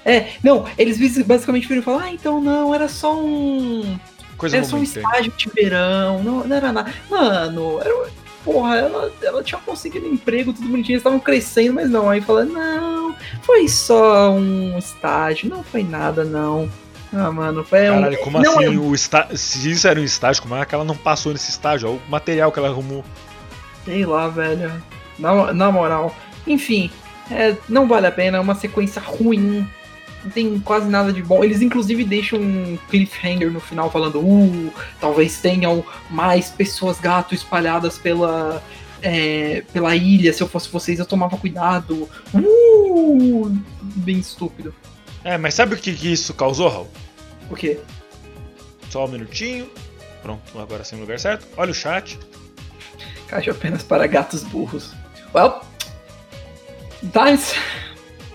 É, não, eles basicamente viram e falaram, ah, então não, era só um. Coisa Era só um estágio de verão, não, não era nada. Mano, era, porra, ela, ela tinha conseguido emprego, tudo bonitinho, eles estavam crescendo, mas não. Aí falando, não, foi só um estágio, não foi nada, não. Ah, mano, foi um. Caralho, como não, assim? é- O está... Se isso era um estágio, como é que ela não passou nesse estágio? Olha o material que ela arrumou. Sei lá, velho. Na, na moral. Enfim, é, não vale a pena, é uma sequência ruim. Não tem quase nada de bom. Eles inclusive deixam um cliffhanger no final falando, uh, talvez tenham mais pessoas gato espalhadas pela. é, pela ilha, se eu fosse vocês eu tomava cuidado. Uh, bem estúpido. É, mas sabe o que, que isso causou, Raul? O quê? Só um minutinho. Pronto, agora sim no lugar certo. Olha o chat. Caixa apenas para gatos burros. Well, Dice.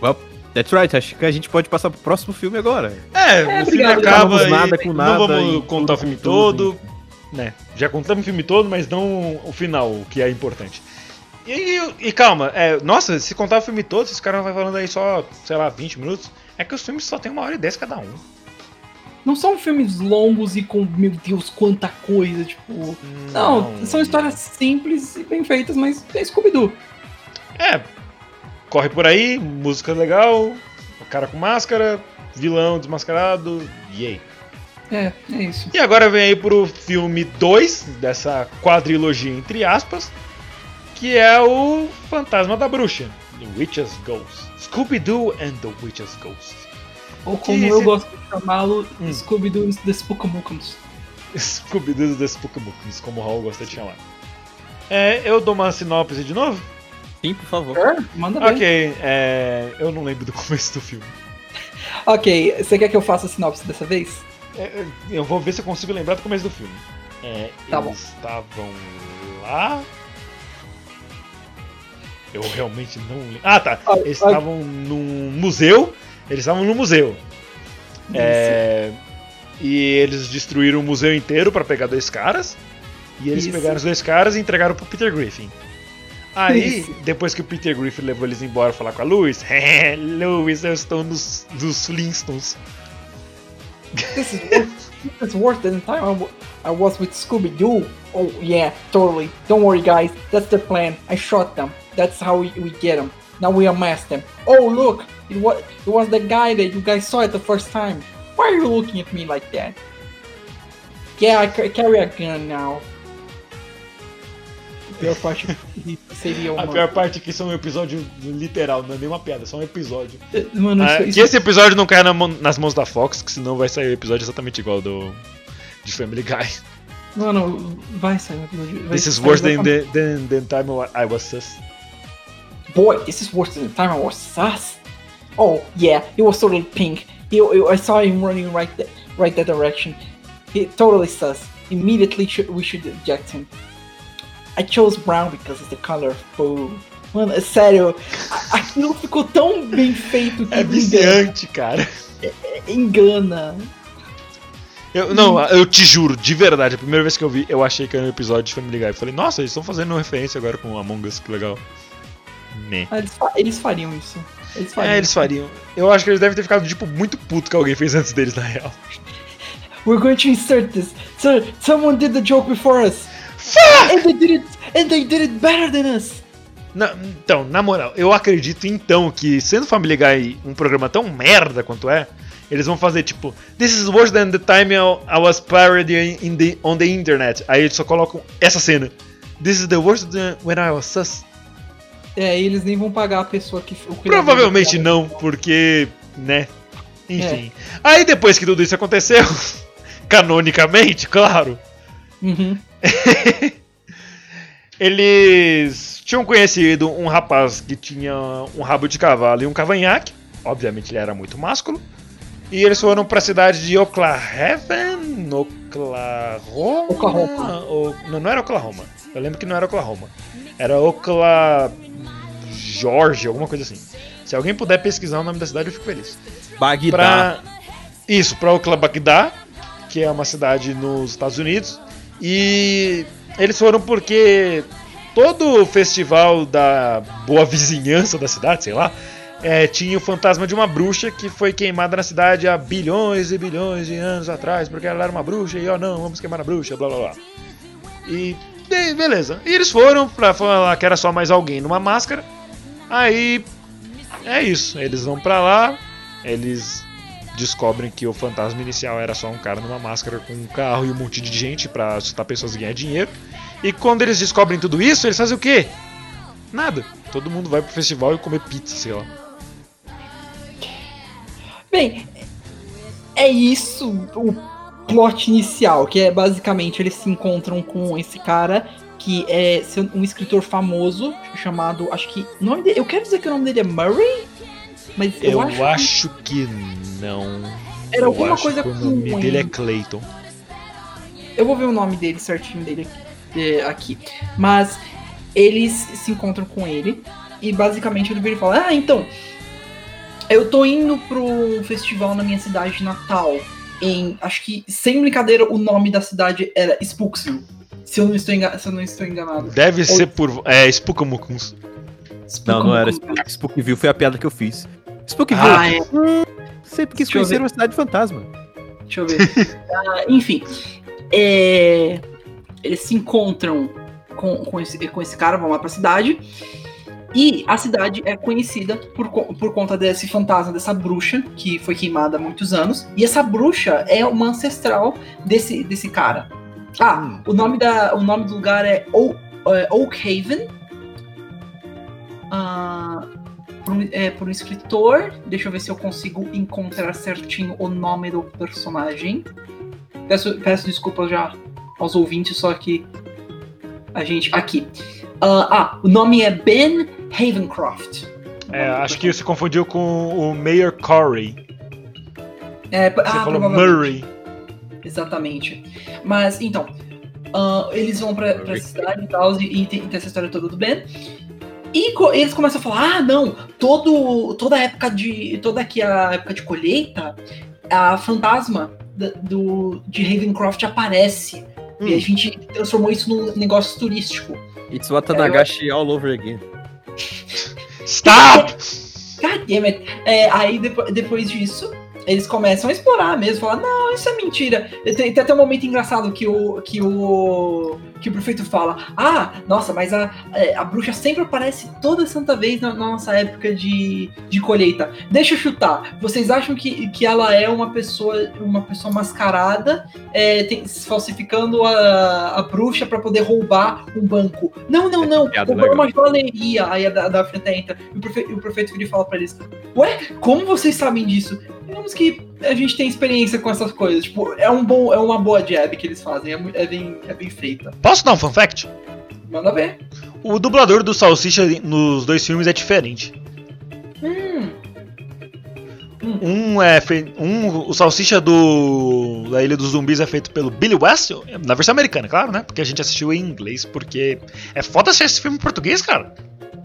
Well, that's right. Acho que a gente pode passar pro próximo filme agora. É, É, o filme obrigado, acaba Não e vamos nada com nada não vamos e contar o filme todo, tudo, né? Já contamos o filme todo, mas não o final, o que é importante. E, e calma, é, nossa, se contar o filme todo, esse cara vai falando aí só, sei lá, 20 minutos, é que os filmes só tem uma hora e 10 cada um. Não são filmes longos e com, meu Deus, quanta coisa, tipo. Não, são histórias simples e bem feitas, mas é Scooby-Doo. É, corre por aí, música legal, cara com máscara, vilão desmascarado, yay. É, é isso. E agora vem aí pro filme 2 dessa quadrilogia, entre aspas, que é o Fantasma da Bruxa, The Witch's Ghost. Scooby-Doo and the Witch's Ghost. Ou como Que eu esse- gosto de chamá-lo, Hum. Scooby-Doo and the Spookamookums. Scooby-Doo das Pokémons, como o Raul gosta de chamar. É, eu dou uma sinopse de novo? Sim, por favor. Sure, Manda bem. Ok, é, eu não lembro do [laughs] começo do filme. Ok, você quer que eu faça a sinopse dessa vez? É, eu vou ver se eu consigo lembrar do começo do filme. É, Tá eles bom. estavam lá. Eu realmente não lembro. Ah, tá. Eles estavam num museu. Eles estavam no museu. É, e eles destruíram o museu inteiro pra pegar dois caras. E eles Isso. pegaram os dois caras e entregaram pro Peter Griffin. Aí, Isso. depois que o Peter Griffin levou eles embora falar com a Louis, Louis, [laughs] eu estou nos, nos Flintstones. This is worse, this is worse than the time I, w- I was with Scooby Doo. Oh yeah, totally. Don't worry, guys. That's the plan. I shot them. That's how we, we get them. Now we unmask them. Oh look, it was it was the guy that you guys saw it the first time. Why are you looking at me like that? Yeah, I ca- carry a gun now. A pior parte seria [laughs] uma. A pior parte é que isso é um episódio literal, não é nenhuma piada, é só um episódio. Mano, Ah, isso, que esse episódio não caia na mão- nas mãos da Fox, que senão vai sair o episódio exatamente igual ao do de Family Guy. Mano, vai sair um episódio. vai This is worse than the, than, than time I was sus. Boy, this is worse than the time I was sus. Oh yeah, it was totally pink. He, I saw him running right that right that direction. He totally sus. Immediately should, we should eject him. I chose brown because it's the color of food. Mano, é sério, aquilo ficou tão bem feito que É viciante, cara. engana. Eu, não, eu te juro, de verdade, a primeira vez que eu vi, eu achei que era um episódio de Family Guy. Eu falei, nossa, eles estão fazendo referência agora com Among Us, que legal. Né. Ah, Eles, fa- eles fariam isso. Eles fariam. É, eles fariam. Eu acho que eles devem ter ficado, tipo, muito puto que alguém fez antes deles, na real. [laughs] We're going to insert this. Sir, someone did the joke before us. And they did it and they did it better than us. Na- então, na moral, eu acredito então que, sendo Family Guy um programa tão merda quanto é, eles vão fazer tipo, This is worse than the time I I was parodying in the, on the internet. Aí eles só colocam essa cena. This is the worst than when I was sus. É, e eles nem vão pagar a pessoa que. Provavelmente não, porque, né? Enfim. Aí depois que tudo isso aconteceu, [laughs] canonicamente, claro, Uhum. [laughs] eles tinham conhecido um rapaz que tinha um rabo de cavalo e um cavanhaque. Obviamente ele era muito másculo. E eles foram para a cidade de Oklaheaven, Oklahoma. Oklahoma. O- não, não era Oklahoma. Eu lembro que não era Oklahoma. Era Okla George, alguma coisa assim. Se alguém puder pesquisar o nome da cidade, eu fico feliz. Bagdá. Pra... Isso, pra Okla Bagdá, que é uma cidade nos Estados Unidos. E eles foram porque todo o festival da boa vizinhança da cidade, sei lá, é, tinha o fantasma de uma bruxa que foi queimada na cidade há bilhões e bilhões de anos atrás, porque ela era uma bruxa e ó não, vamos queimar a bruxa, blá blá blá. E e beleza. E eles foram pra falar que era só mais alguém numa máscara. Aí é isso. Eles vão pra lá, eles descobrem que o fantasma inicial era só um cara numa máscara com um carro e um monte de gente pra assustar pessoas e ganhar dinheiro. E quando eles descobrem tudo isso, eles fazem o quê? Nada. Todo mundo vai pro festival e comer pizza, sei lá. Bem, é isso o plot inicial, que é basicamente eles se encontram com esse cara que é um escritor famoso chamado, acho que nome dele, eu quero dizer que o nome dele é Murray, mas eu, Eu, acho, acho, que não. Era Eu alguma coisa que o com nome dele é. Clayton. eu vou ver o nome dele certinho dele aqui, é, aqui. Mas eles se encontram com ele e basicamente ele vira e fala: "Ah, então, eu tô indo pro festival na minha cidade de Natal. Em, acho que, sem brincadeira, o nome da cidade era Spooksville. Se eu não estou, enga- se eu não estou enganado. Deve ser por. É, Spookamukuns. Não, não era Spooksville. Spook. Spookville foi a piada que eu fiz. Spookville. Ah, é. Sempre quis Deixa conhecer uma cidade fantasma. Deixa eu ver. [laughs] Ah, enfim. é, eles se encontram com, com, esse, com esse cara, vão lá pra cidade. E a cidade é conhecida por, por conta desse fantasma, dessa bruxa, que foi queimada há muitos anos. E essa bruxa é uma ancestral desse, desse cara. Ah, o, nome da, o nome do lugar é, O- é Oak Haven. Ah, por, um- é, por um escritor. Deixa eu ver se eu consigo encontrar certinho o nome do personagem. Peço, peço desculpas já aos ouvintes, só que a gente. Aqui. Ah, ah, o nome é Ben Havencroft. É, acho que se confundiu com o Mayor Corey. É, Você ah, falou. Murray. Exatamente. Mas, então, ah, eles vão pra, pra cidade e tal, e, e tem, tem essa história toda do Ben. E co- eles começam a falar: ah, não, todo, toda a época de. Toda aqui a época de colheita, a fantasma do, de Ravencroft aparece. E a gente transformou isso num negócio turístico. It's Watanagashi all over again. [laughs] Stop! God damn it. É, aí depo- depois disso, eles começam a explorar mesmo, falar, não, isso é mentira. Tem, tem até um momento engraçado que o, que o, que o prefeito fala, ah, nossa, mas a, é, a bruxa sempre aparece toda santa vez na, na nossa época de, de colheita. Deixa eu chutar, vocês acham que, que ela é uma pessoa, uma pessoa mascarada, é, tem- falsificando a, a bruxa para poder roubar um banco? Não, não, não, piada roubando legal. uma joalheria. Aí a da, da até entra. E o, prefe, e o prefeito fala pra eles, ué, como vocês sabem disso? Digamos que a gente tem experiência com essas coisas. Tipo, é, um bom, é uma boa jab que eles fazem. É, é bem, é bem feita. Posso dar um fun fact? Manda ver. O dublador do Salsicha nos dois filmes é diferente. Hum, Um é fe... um o Salsicha do da Ilha dos Zumbis é feito pelo Billy West, na versão americana, claro, né? Porque a gente assistiu em inglês, porque é foda assistir esse filme em português, cara.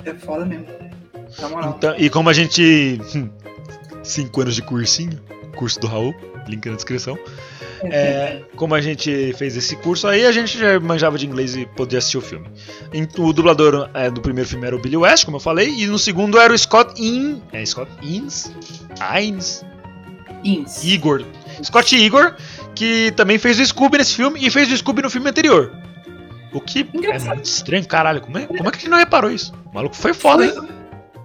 é foda mesmo. Na moral. Então, e como a gente hum, cinco anos de cursinho, curso do Raul, link na descrição. É, como a gente fez esse curso aí, a gente já manjava de inglês e podia assistir o filme. O dublador é, do primeiro filme era o Billy West, como eu falei, e no segundo era o Scott In. É Scott Ins? Ines? Igor. Scott Igor, que também fez o Scooby nesse filme e fez o Scooby no filme anterior. O que é Engraçado. muito estranho, caralho. Como é, como é que a gente não reparou isso? O maluco foi foda, hein?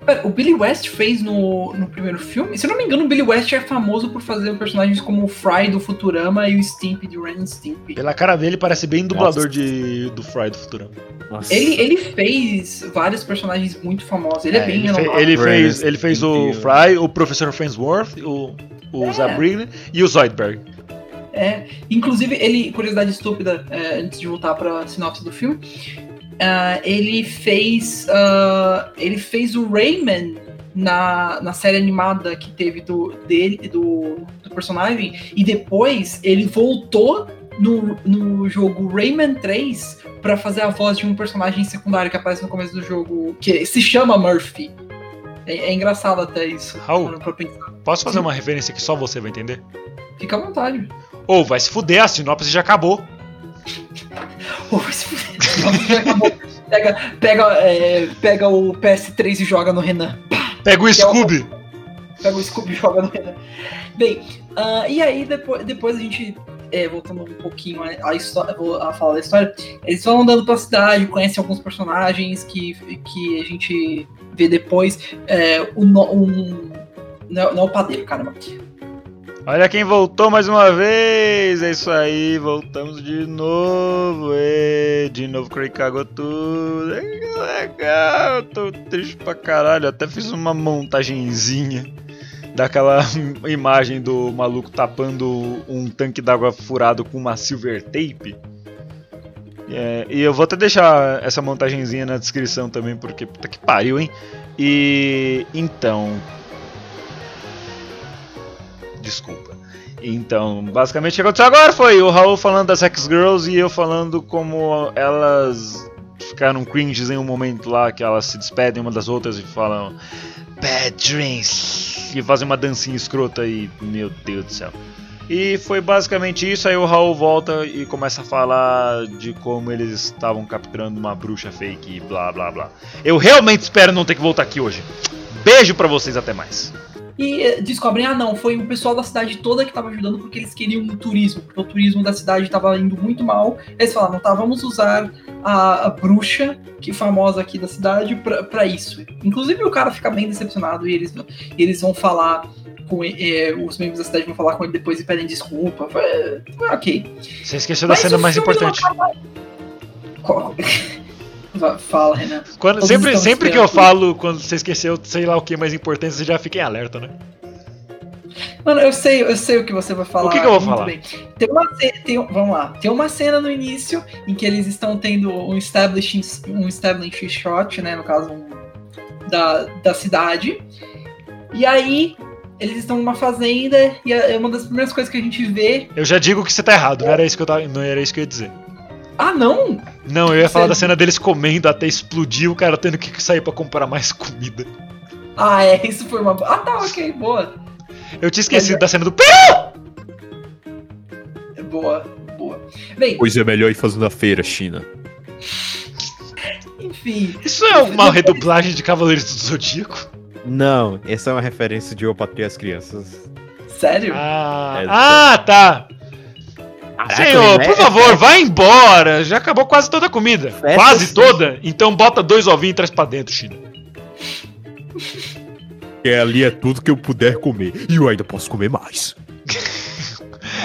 Pera, o Billy West fez no, no primeiro filme? Se eu não me engano, o Billy West é famoso por fazer personagens como o Fry do Futurama e o Stimpy de Ren and Stimpy. Pela cara dele, parece bem dublador de, do Fry do Futurama. Nossa. Ele, ele fez vários personagens muito famosos. Ele é, É, bem ele, fe- renomado. ele fez, ele fez o Stimpy, Fry, o Professor Farnsworth, o, o É. Zabrini e o Zoidberg. É, inclusive, ele, curiosidade estúpida, é, antes de voltar pra sinopse do filme, ah, ele fez. ah, ele fez o Rayman na, na série animada que teve do, dele, do, do personagem, e depois ele voltou no, no jogo Rayman 3 pra fazer a voz de um personagem secundário que aparece no começo do jogo, que se chama Murphy. É, é engraçado até isso. Raul. Posso fazer uma referência que só você vai entender? Fica à vontade. Ou vai se fuder, a sinopse já acabou. [laughs] Pega, pega, é, pega o PS3 e joga no Renan. Pega o Scooby. Pega o Scooby e joga no Renan. Bem, ah, e aí depois, depois a gente, é, voltando um pouquinho à, à história, vou a falar da história, eles vão andando pela cidade, conhecem alguns personagens que, que a gente vê depois. É, o, um, não, não é o padeiro, caramba. Olha quem voltou mais uma vez! É isso aí, voltamos de novo! Ê, de novo Craig cagou tudo! Que legal! Tô triste pra caralho, até fiz uma montagenzinha daquela [laughs] imagem do maluco tapando um tanque d'água furado com uma silver tape. É, e eu vou até deixar essa montagenzinha na descrição também, porque puta que pariu, hein? E então, Desculpa. Então, basicamente o que aconteceu agora foi o Raul falando das Sex Girls e eu falando como elas ficaram cringes em um momento lá que elas se despedem uma das outras e falam Bad Dreams e fazem uma dancinha escrota e meu Deus do céu. E foi basicamente isso, aí o Raul volta e começa a falar de como eles estavam capturando uma bruxa fake e blá blá blá. Eu realmente espero não ter que voltar aqui hoje. Beijo pra vocês, até mais. E eh, descobrem, ah não, foi o pessoal da cidade toda que tava ajudando porque eles queriam um turismo, porque o turismo da cidade tava indo muito mal. Eles falaram, tá, vamos usar a, a bruxa, que é famosa aqui da cidade, pra, pra isso. Inclusive o cara fica bem decepcionado e eles, eles vão falar com eh, os membros da cidade vão falar com ele depois e pedem desculpa. Foi- foi ok. Você esqueceu da Mas cena o mais importante. acaba- Qual- Fala, Renan. Quando- Todos sempre sempre que eu esperando. falo, quando você esqueceu, sei lá o que mais importante, você já fica em alerta, né? Mano, eu sei, eu sei o que você vai falar. O que que eu vou falar? bem. Tem uma tem, vamos lá. Tem uma cena no início em que eles estão tendo um establishing, um establishing shot, né? No caso, um- da, da cidade. E aí, eles estão numa fazenda e é uma das primeiras coisas que a gente vê. Eu já digo que você tá errado, não era isso que eu, tava, não era isso que eu ia dizer. Ah, não! Não, eu ia falar Você- da cena deles comendo até explodir, o cara tendo que sair pra comprar mais comida. Ah, é, isso foi uma. Ah, tá, ok, boa. Eu tinha esquecido Mas- da cena do. Boa, boa. Bem, Coisa é melhor ir fazendo a feira, China. enfim. Isso é uma redublagem de Cavaleiros do Zodíaco? Não, essa é uma referência de Eu Patrei as Crianças. Sério? Ah, É, ah, tá. Caraca, Senhor, né? por favor, vai embora. Já acabou quase toda a comida. Festa quase sim. toda? Então bota dois ovinhos e traz pra dentro, China. Que ali é tudo que eu puder comer. E eu ainda posso comer mais. [laughs]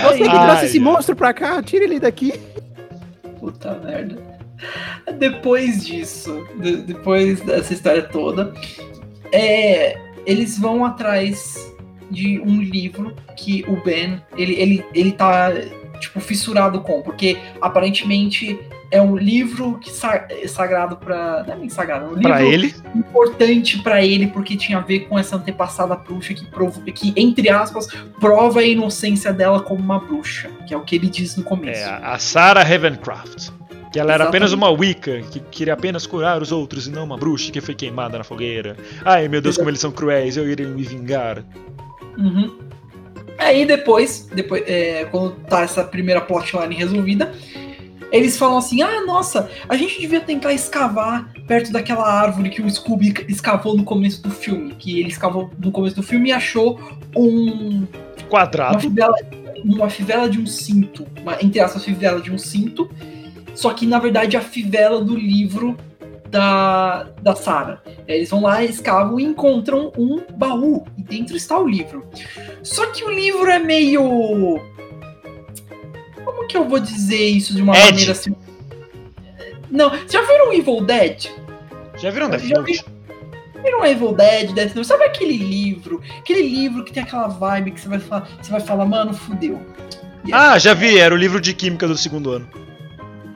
Você que trouxe esse monstro pra cá, tira ele daqui. Puta merda. Depois disso, de- depois dessa história toda, é, eles vão atrás de um livro que o Ben, ele, ele, ele tá, tipo, fissurado com, porque aparentemente é um livro que sa- é sagrado pra... não é nem sagrado, é um livro Pra ele. importante pra ele, porque tinha a ver com essa antepassada bruxa que, prov- que, entre aspas, prova a inocência dela como uma bruxa, que é o que ele diz no começo. É, a Sarah Ravencroft. Que ela era Exatamente. apenas uma Wicca, que queria apenas curar os outros e não uma bruxa que foi queimada na fogueira. Ai meu Deus, como eles são cruéis, eu irei me vingar. Uhum. Aí depois, depois é, quando tá essa primeira plotline resolvida, eles falam assim: ah, nossa, a gente devia tentar escavar perto daquela árvore que o Scooby escavou no começo do filme. Que ele escavou no começo do filme e achou um, uma, Quadrado. fivela, uma fivela de um cinto. Uma, entre aspas, fivela de um cinto. Só que na verdade a fivela do livro da, da Sarah. Eles vão lá, escavam e encontram um baú. E dentro está o livro. Só que o livro é meio. Como que eu vou dizer isso de uma Ed. maneira assim? Não, já viram Evil Dead? Já viram Death Já Note? Viram Evil Dead, Death Note? Sabe aquele livro? Aquele livro que tem aquela vibe que você vai falar, você vai falar, mano, fudeu. Ah, já vi, era o livro de química do segundo ano.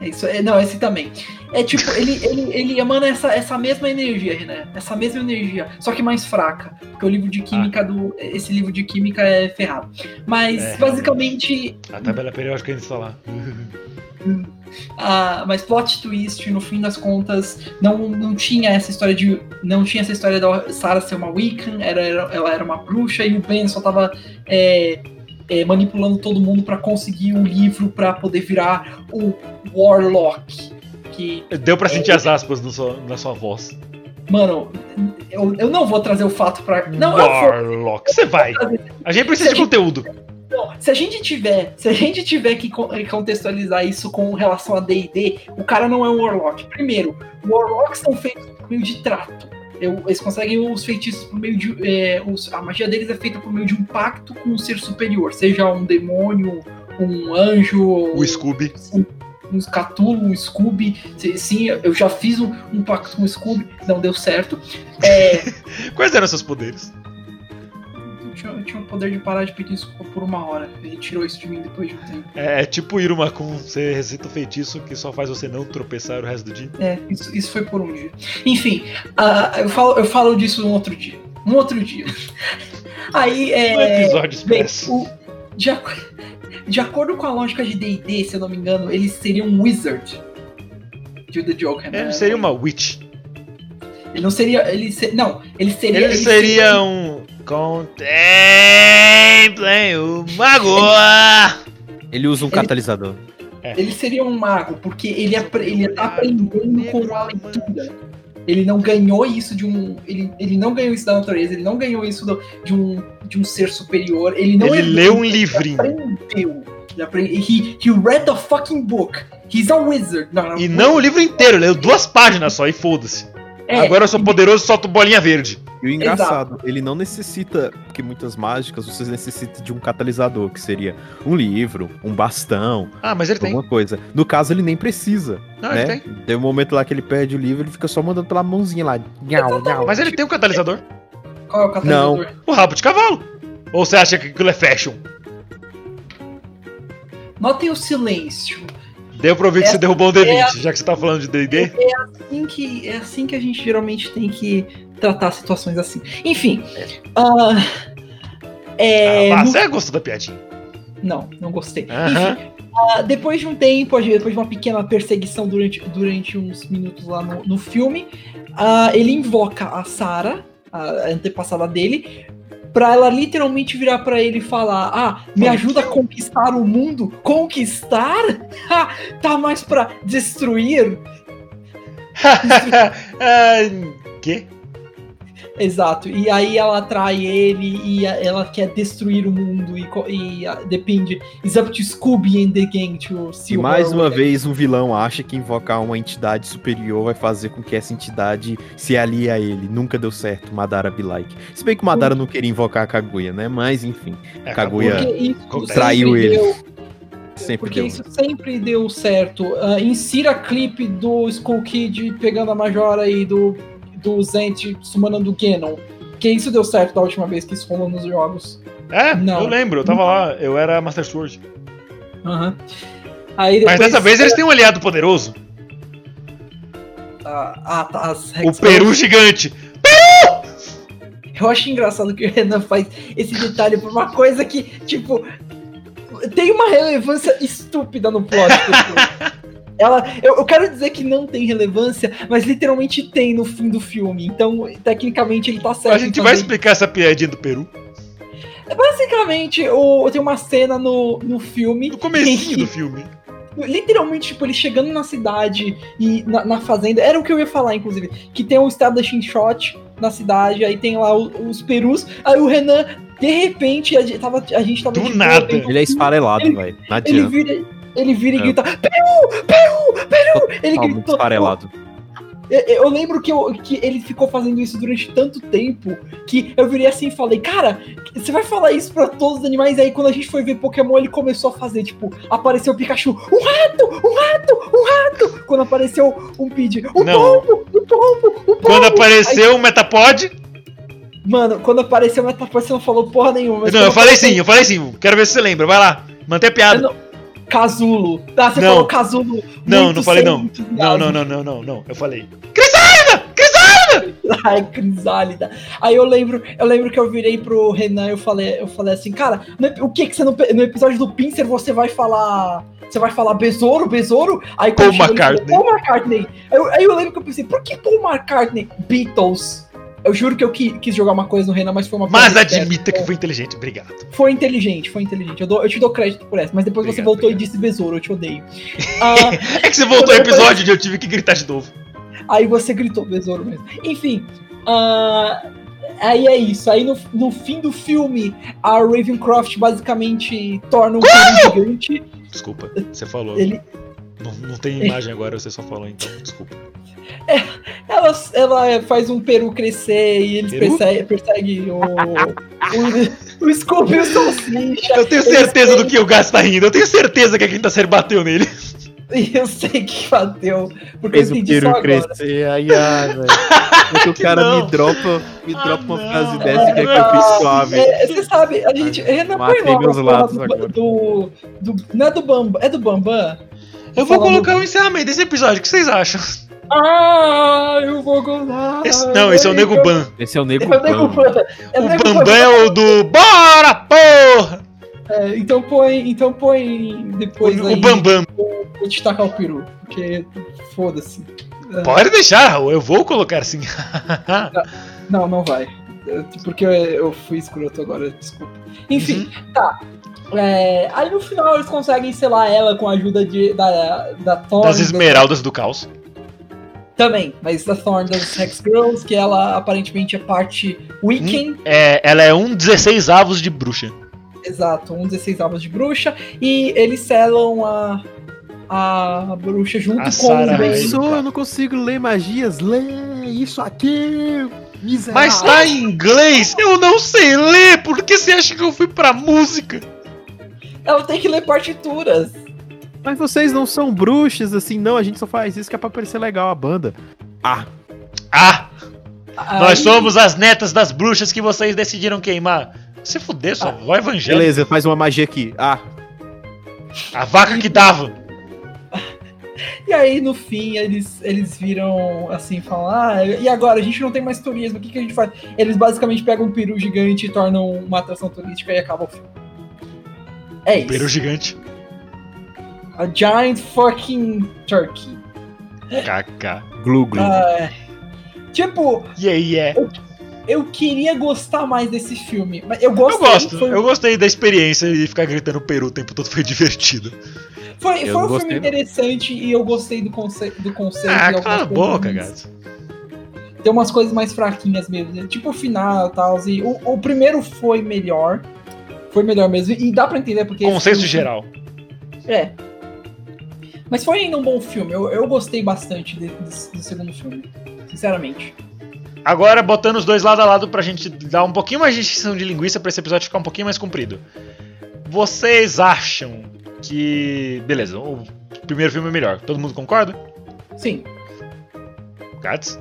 É isso, é, não, esse também. É tipo, ele, ele, ele emana essa, essa mesma energia, René. Essa mesma energia, só que mais fraca. Porque o livro de química do. Esse livro de química é ferrado. Mas É. basicamente. A tabela periódica está lá. [laughs] Ah, mas plot twist, no fim das contas, não, não tinha essa história de. Não tinha essa história da Sarah ser uma Wiccan, era, era- ela era uma bruxa, e o Ben só tava é, é, manipulando todo mundo pra conseguir um livro pra poder virar o Warlock. Que Deu pra sentir as aspas no sua- na sua voz. Mano, eu, eu não vou trazer o fato pra. Não, Warlock, você vai. trazer. A gente precisa de conteúdo. Não, se a gente tiver, se a gente tiver que con- contextualizar isso com relação a D&D, o cara não é um Warlock. Primeiro, Warlocks são feitos por meio de trato. Eles conseguem os feitiços por meio de. é, os- a magia deles é feita por meio de um pacto com um ser superior, seja um demônio, um anjo, O Scooby. um Cthulhu, um Scooby. Sim, eu já fiz um, um pacto com o Scooby, não deu certo. É, [laughs] Quais eram seus poderes? Eu, tinha, eu tinha o poder de parar de pedir desculpa por uma hora. Ele tirou isso de mim depois de um tempo. É, é tipo Irumakun, você recita o feitiço que só faz você não tropeçar o resto do dia. É, isso, isso foi por um dia. Enfim, ah, eu, falo, eu falo disso um outro dia. Um outro dia. [laughs] Aí, é. Um episódio expresso. de, de acordo com a lógica de DD, se eu não me engano, eles seriam um wizard. De The Joker, né? Ele seria uma witch. Ele não seria. Ele se- não, ele seria. Ele seria um. Contemplem o mago! Ele usa um Ele- catalisador. Ele seria um mago, porque ele, ele tá aprendendo com a leitura. Ele não ganhou isso de um. Ele, ele não ganhou isso da natureza, ele não ganhou isso do- de, um, de um ser superior. Ele não Ele herdou, leu um ele livrinho. aprendeu. Ele aprendeu. He, he read the fucking book. He's a wizard. Não, E não o livro inteiro, leu duas páginas só e foda-se. É, Agora eu sou poderoso e solto bolinha verde. E o engraçado, ele não necessita, porque muitas mágicas você necessita de um catalisador, que seria um livro, um bastão, Ah, mas ele tem. alguma coisa. No caso, ele nem precisa, Não, ele né? tem. Tem um momento lá que ele perde o livro, ele fica só mandando pela mãozinha lá. Nhau, nhau. Mas ele tem um catalisador. Qual é o catalisador? O rabo de cavalo. Ou você acha que aquilo é fashion? Notem o silêncio. Deu pra ouvir que É- você derrubou um D20, é- já que você tá falando de D&D. assim que, é assim que a gente geralmente tem que tratar situações assim. Enfim. ah, é, ah, no- você gostou da piadinha. Não, não gostei. Aham. Enfim, ah, depois de um tempo, depois de uma pequena perseguição durante, durante uns minutos lá no, no filme, ah, ele invoca a Sarah, a antepassada dele, pra ela literalmente virar pra ele e falar: Ah, me ajuda a conquistar o mundo? Conquistar? [laughs] Tá mais pra destruir? [laughs] ah, quê? Exato. E aí ela atrai ele e ela quer destruir o mundo e, e depende. It's up to Scooby and the gang to see E mais uma vez o vilão acha que invocar uma entidade superior vai fazer com que essa entidade se alie a ele. Nunca deu certo, Madara be like. Se bem que o Madara não queria invocar a Kaguya, né? Mas enfim, É, Kaguya traiu ele. deu- sempre porque deu. isso sempre deu certo. Ah, insira clipe do Skull Kid pegando a Majora e do, do Zent summonando o Ganon. Porque isso deu certo da última vez que isso rolou nos jogos. É, Não. eu lembro, eu tava lá, eu era Master Sword. Aham. Aí Mas depois- dessa vez eles têm um aliado poderoso. Ah, ah, tá, as O Peru gigante. Eu acho engraçado que o Renan faz esse detalhe por uma coisa que, tipo, tem uma relevância estúpida no plot. [laughs] Ela, eu, eu quero dizer que não tem relevância, mas literalmente tem no fim do filme. Então, tecnicamente, ele tá certo. A gente em vai explicar essa piadinha do Peru. Basicamente, o, tem uma cena no, no filme. No comecinho em do que- filme. Literalmente, tipo, ele chegando na cidade e na, na fazenda. Era o que eu ia falar, inclusive. Que tem o establishing shot na cidade, aí tem lá o- os perus. Aí o Renan, de repente, a gente tava, a gente tava Do nada. Ele é esfarelado, Ele- velho. Não Ele adianta. vira, ele vira e É. grita: Peru! Peru! Peru! Ele gritou. esfarelado. Eu, eu lembro que, eu- que ele ficou fazendo isso durante tanto tempo que eu virei assim e falei, cara, você vai falar isso pra todos os animais? E aí quando a gente foi ver Pokémon, ele começou a fazer, tipo, apareceu o Pikachu, um rato, um rato, um rato! Quando apareceu um Pidgey, um Não. pombo, um pombo, um pombo! Quando apareceu o Metapod. Mano, quando apareceu o Metapod, você não falou porra nenhuma. Não, eu falei sim, eu falei sim. Quero ver se você lembra. Vai lá. Mantém a piada. Casulo. Tá, você Não. falou Casulo. Não, não falei não. Não, não, não, não, não, não. Eu falei. Ai, crisálida. Aí eu lembro, eu lembro que eu virei pro Renan e eu falei, eu falei assim, cara, no o que que você no, no episódio do Pincer você vai falar, você vai falar besouro, besouro? Aí Paul McCartney. Paul McCartney. Aí eu, aí eu lembro que eu pensei, por que Paul McCartney? Beatles. Eu juro que eu qui- quis jogar uma coisa no Renan, mas foi uma Mas admita que foi inteligente. Obrigado. Foi inteligente, foi inteligente. Eu, dou- eu te dou crédito por essa, mas depois você Obrigado, voltou obrigado. e disse besouro, eu te odeio. [laughs] Ah, É que você voltou ao episódio e eu tive que gritar de novo. Aí você gritou besouro mesmo. Enfim, ah, aí é isso. Aí no, no fim do filme, a Ravencroft basicamente torna um peru gigante. Desculpa, você falou. Ele, Não, não tem imagem agora, você só falou, então desculpa. Ela, ela faz um peru crescer e eles Peru? perseguem, perseguem o, o, o Scooby e o Salsicha. Eu tenho Eles certeza do têm- que o Gas tá rindo. Eu tenho certeza que a quinta série bateu nele. [laughs] Eu sei que bateu. Porque eu Fez o entendi peru só agora. crescer, ai, ai, velho. Porque o [laughs] Que cara não. me dropa, me Ah, dropa uma não. frase dessa e quer que eu Ah, fique suave. É, você sabe, a gente. Renan põe logo do, agora. do, do- Não é do Bambam. É do Bambam? Eu vou colocar o encerramento desse episódio, o que vocês acham? Ah, eu vou gozar. Esse- não, esse é o Nego Ban. Esse é o Nego É o Nego Ban. Ban. É O Bambam Ban. é o do Bora, porra! É, então põe, então põe depois O, aí. o Bambam. Vou destacar o peru. Porque foda-se. Pode deixar, Raul, eu vou colocar assim. [laughs] Não, não vai. Eu- Porque eu, fui escroto agora, desculpa. Enfim, Uhum. tá. É, aí no final eles conseguem selar ela com a ajuda de, da, da Thorn. Das esmeraldas do caos. Também, mas da Thorn das Hex Girls, que ela aparentemente é parte Wiccan. É, ela é um 16 avos de bruxa. Exato, um 16 avos de bruxa. E eles selam a, a bruxa junto A com Sarah o. Professor, eu não consigo ler magias. Lê isso aqui. Miserável. Mas tá em inglês, eu não sei ler, por que você acha que eu fui pra música? Ela tem que ler partituras. Mas vocês não são bruxas assim, não. A gente só faz isso que é pra parecer legal a banda. Ah, Ah, nós somos as netas das bruxas que vocês decidiram queimar. Se fuder, só vai evangelho. beleza, faz uma magia aqui. Ah, A vaca que dava. [laughs] E aí, no fim, eles, eles viram assim, falam: Ah, e agora? A gente não tem mais turismo, o que, que a gente faz? Eles basicamente pegam um peru gigante e tornam uma atração turística e acaba o filme. É isso. Peru gigante. A giant fucking turkey. KK. glu glu. Ah, tipo, Yeah, yeah. eu queria gostar mais desse filme. Mas eu Eu gostei. gosto, Foi, eu gostei da experiência e ficar gritando Peru o tempo todo foi divertido. foi, Eu foi um gostei. filme interessante e eu gostei do, conce do conceito. Ah, cala a boca, gato. tem umas coisas mais fraquinhas mesmo. né? Tipo o final e tal. E o, o primeiro foi melhor. Foi melhor mesmo. E dá pra entender porque. Consenso geral. É. Mas foi ainda um bom filme. Eu, eu gostei bastante desse segundo filme. Sinceramente. Agora, botando os dois lado a lado pra gente dar um pouquinho mais de extensão de linguiça pra esse episódio ficar um pouquinho mais comprido. Vocês acham que. Beleza, o primeiro filme é melhor. Todo mundo concorda? Sim. Gats?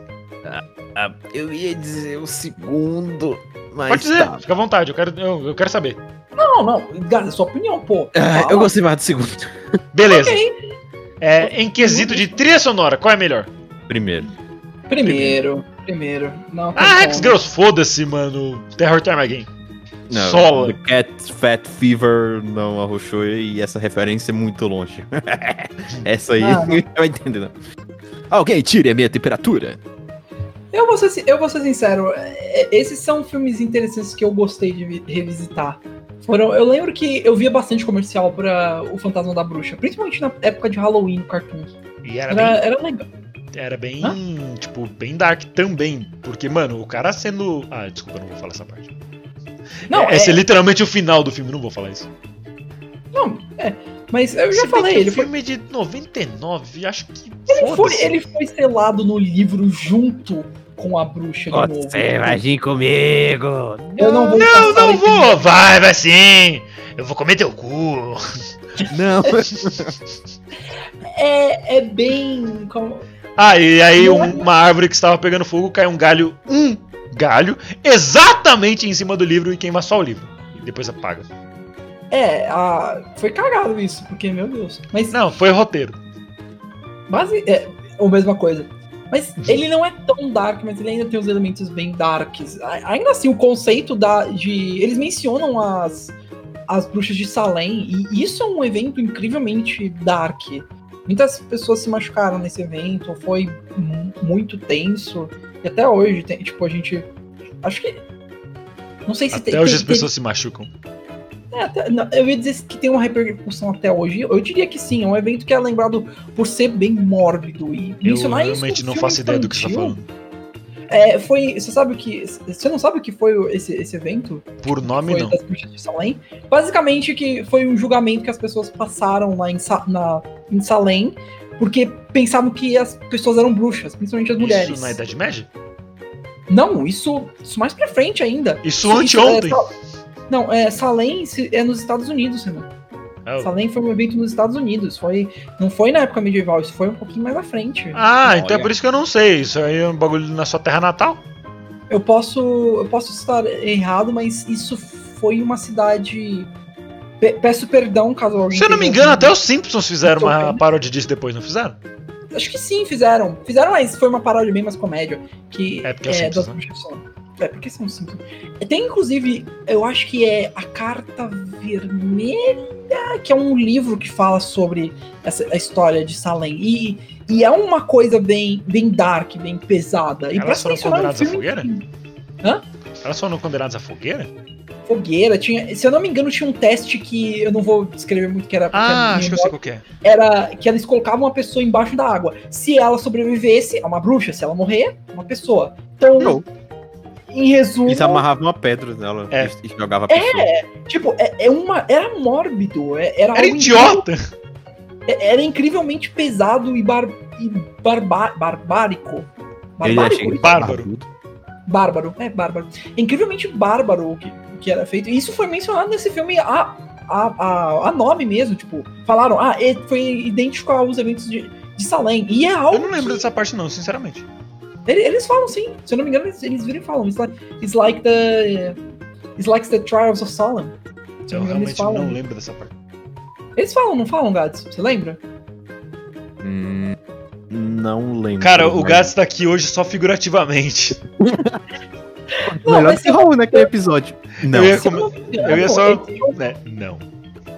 Ah, eu ia dizer o segundo, mas. Pode dizer, tá. fica à vontade, eu quero, eu, eu quero saber. Não, não. É sua opinião, pô. Ah, [laughs] eu gostei mais do segundo. Beleza. Ok. É, em quesito de trilha sonora, qual é melhor? Primeiro. Primeiro. Primeiro. Não, tem Ah. X-Girls, foda-se, mano. Terror Time Again. Não, Sola. The Cat Fat Fever não arrochou e essa referência é muito longe. [laughs] essa aí Ah, não. vai [laughs] entender, não. Alguém tire a minha temperatura. Eu vou, ser, eu vou ser sincero, é, esses são filmes interessantes que eu gostei de vi- revisitar. Foram, eu lembro que eu via bastante comercial pra O Fantasma da Bruxa, principalmente na época de Halloween no Cartoon. E era Era, bem, era legal. era bem tipo, bem dark também. Porque, mano, o cara sendo. Ah, desculpa, eu não vou falar essa parte. Não, é, Esse é literalmente o final do filme, não vou falar isso. não, é, mas eu já falei, ele o foi, filme é de 99, acho que. ele, foi, ele foi selado no livro junto com a bruxa de novo. Você vai vir comigo. Eu não vou Não, não vou! Vai, vai sim! Eu vou comer teu cu! [laughs] Não. É, é bem. como- Ah, e aí um- é- uma árvore que estava pegando fogo cai um galho, um galho, exatamente em cima do livro e queima só o livro. E depois apaga. É, a, foi cagado isso, porque, meu Deus. Mas Não, foi roteiro. Base, é a mesma coisa. Mas ele não é tão dark, mas ele ainda tem os elementos bem darks. Ainda assim, o conceito da, de. Eles mencionam as, as bruxas de Salem, e isso é um evento incrivelmente dark. Muitas pessoas se machucaram nesse evento, foi mu- muito tenso. E até hoje, tem, tipo, a gente. Acho que. Não sei se Até tem. hoje tem- as pessoas se machucam. É, não, eu ia dizer que tem uma repercussão até hoje. Eu diria que sim, é um evento que é lembrado por ser bem mórbido. E Eu mencionar isso realmente num não filme faço ideia do que você tá falando. É, foi. Você sabe o que. Você não sabe o que foi esse, esse evento? Por nome, foi não. das de Salem? Basicamente, que foi um julgamento que as pessoas passaram lá em, Sa- na, em Salem, porque pensavam que as pessoas eram bruxas, principalmente as mulheres. Isso na Idade Média? Não, isso, isso mais pra frente ainda. Isso anteontem. é, não, é, Salem é nos Estados Unidos, Renan. Ah, Salem foi um evento nos Estados Unidos. Foi, não foi na época medieval, isso foi um pouquinho mais à frente. Ah, então é por isso que eu não sei. Isso aí é um bagulho na sua terra natal? Eu posso, eu posso estar errado, mas isso foi uma cidade. Pe- peço perdão caso alguém. Se eu não me engano, até os Simpsons fizeram uma vendo. paródia disso depois, não fizeram? Acho que sim, fizeram. Fizeram, mas foi uma paródia bem mais comédia. Que É, porque é Simpsons, das né? É, porque são Simpsons. Tem, inclusive, eu acho que é A Carta Vermelha, que é um livro que fala sobre essa, a história de Salem. E, e é uma coisa bem, bem dark, bem pesada. E Elas foram um condenadas à fogueira? que- Elas foram condenadas à fogueira? Fogueira, tinha. Se eu não me engano, tinha um teste que eu não vou descrever muito que era. que Ah, era acho que eu sei qual que é. era que eles colocavam uma pessoa embaixo da água. Se ela sobrevivesse, é uma bruxa. Se ela morrer, é uma pessoa. Então, Não. Em resumo, Eles amarravam uma pedra nela É. e jogava pessoa. tipo, é, é uma, era mórbido. é- Era, Era idiota! incrível- é- era incrivelmente pesado e, bar, e barba- barbárico. Ele Barbárico? achei Bárbaro. Bárbaro, é bárbaro. É incrivelmente bárbaro o que, o que era feito. E isso foi mencionado nesse filme a, a, a, a nome mesmo, tipo, falaram, ah, é- foi idêntico aos eventos de, de Salem. E é algo. Eu não lembro que- dessa parte, não, sinceramente. Ele- Eles falam sim, se eu não me engano, eles, eles viram e falam. It's like, it's like the. It's like the Trials of Salem. Se eu Eu não me engano, eles realmente falam. não lembro dessa parte. Eles falam, não falam, Gads? Você lembra? Hum, não lembro. Cara, o Gats tá aqui hoje só figurativamente. [laughs] Não, Melhor que Raul naquele episódio. Não. Eu ia, Se eu ia só. tinham- né, Não.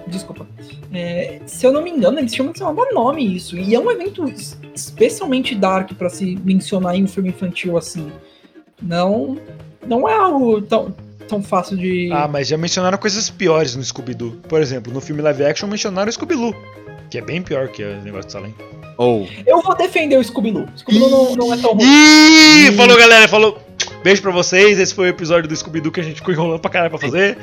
Desculpa. É, se eu não me engano, eles chamam de chamava nome isso. E é um evento es- especialmente dark pra se mencionar em um filme infantil assim. Não, não é algo tão, tão fácil de. Ah, mas já mencionaram coisas piores no Scooby-Doo. Por exemplo, no filme live action mencionaram o Scooby-Doo, que é bem pior que o negócio de Salem. Ou. Eu vou defender o Scooby-Doo. Scooby-Doo não, não é tão ruim. Ih, falou galera, falou. Beijo pra vocês, esse foi o episódio do Scooby-Doo que a gente ficou enrolando pra caralho pra fazer.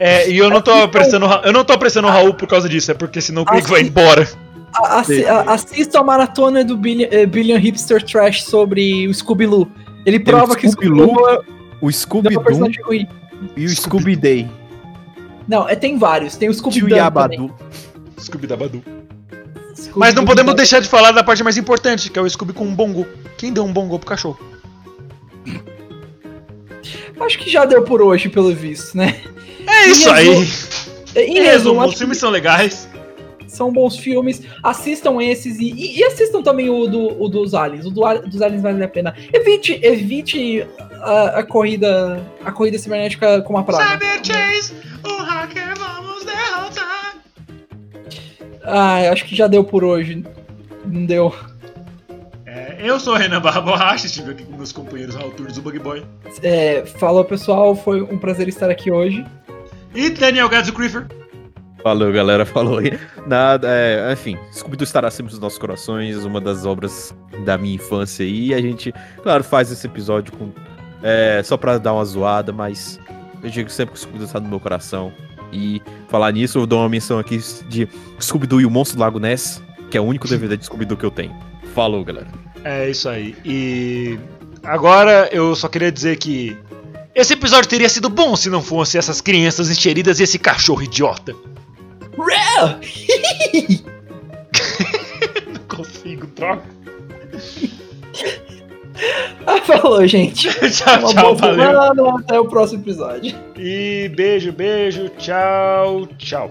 É, e eu não tô apressando, o eu não tô apressando o Raul por causa disso, é porque senão o Craig vai embora. Assi- Assista a maratona do Billion, eh, Billion Hipster Trash sobre o Scooby-Doo. Ele prova que o é O não é um Scooby-Doo personagem ruim. e o Scooby-Day. Não, é, tem vários. Tem o também. Yabadu. Scooby Mas não podemos deixar de falar da parte mais importante, que é o Scooby com um bongo. Quem deu um bongo pro cachorro? Acho que já deu por hoje, pelo visto, né? É isso aí. Em Em resumo, os filmes são legais. são bons filmes. Assistam esses e, e- e assistam também o, do, o dos aliens. O do, dos aliens vale a pena. Evite, evite a, a corrida a corrida cibernética com uma praga. Chase, o hacker vamos derrotar. Ah, acho que já deu por hoje. Não deu. Eu sou o Renan Barra Borracha, estive aqui com meus companheiros Raul Turnes, o Bug Boy. É, falou, pessoal. Foi um prazer estar aqui hoje. E Daniel Gadzo Creeper. Falou, galera, falou aí. Nada, é, enfim, Scooby-Doo estará sempre nos nossos corações, uma das obras da minha infância aí. E a gente, claro, faz esse episódio com é, só pra dar uma zoada, mas eu digo sempre que o Scooby-Doo está no meu coração. E falar nisso, eu dou uma menção aqui de Scooby-Doo e o Monstro do Lago Ness, que é o único DVD de Scooby-Doo que eu tenho. Falou, galera. É isso aí. E agora eu só queria dizer que esse episódio teria sido bom se não fosse essas crianças encheridas e esse cachorro idiota. [laughs] não consigo, troca. [laughs] Ah, falou, gente. [laughs] tchau, Uma tchau, valeu. semana. Até o próximo episódio. E beijo, beijo, tchau, tchau.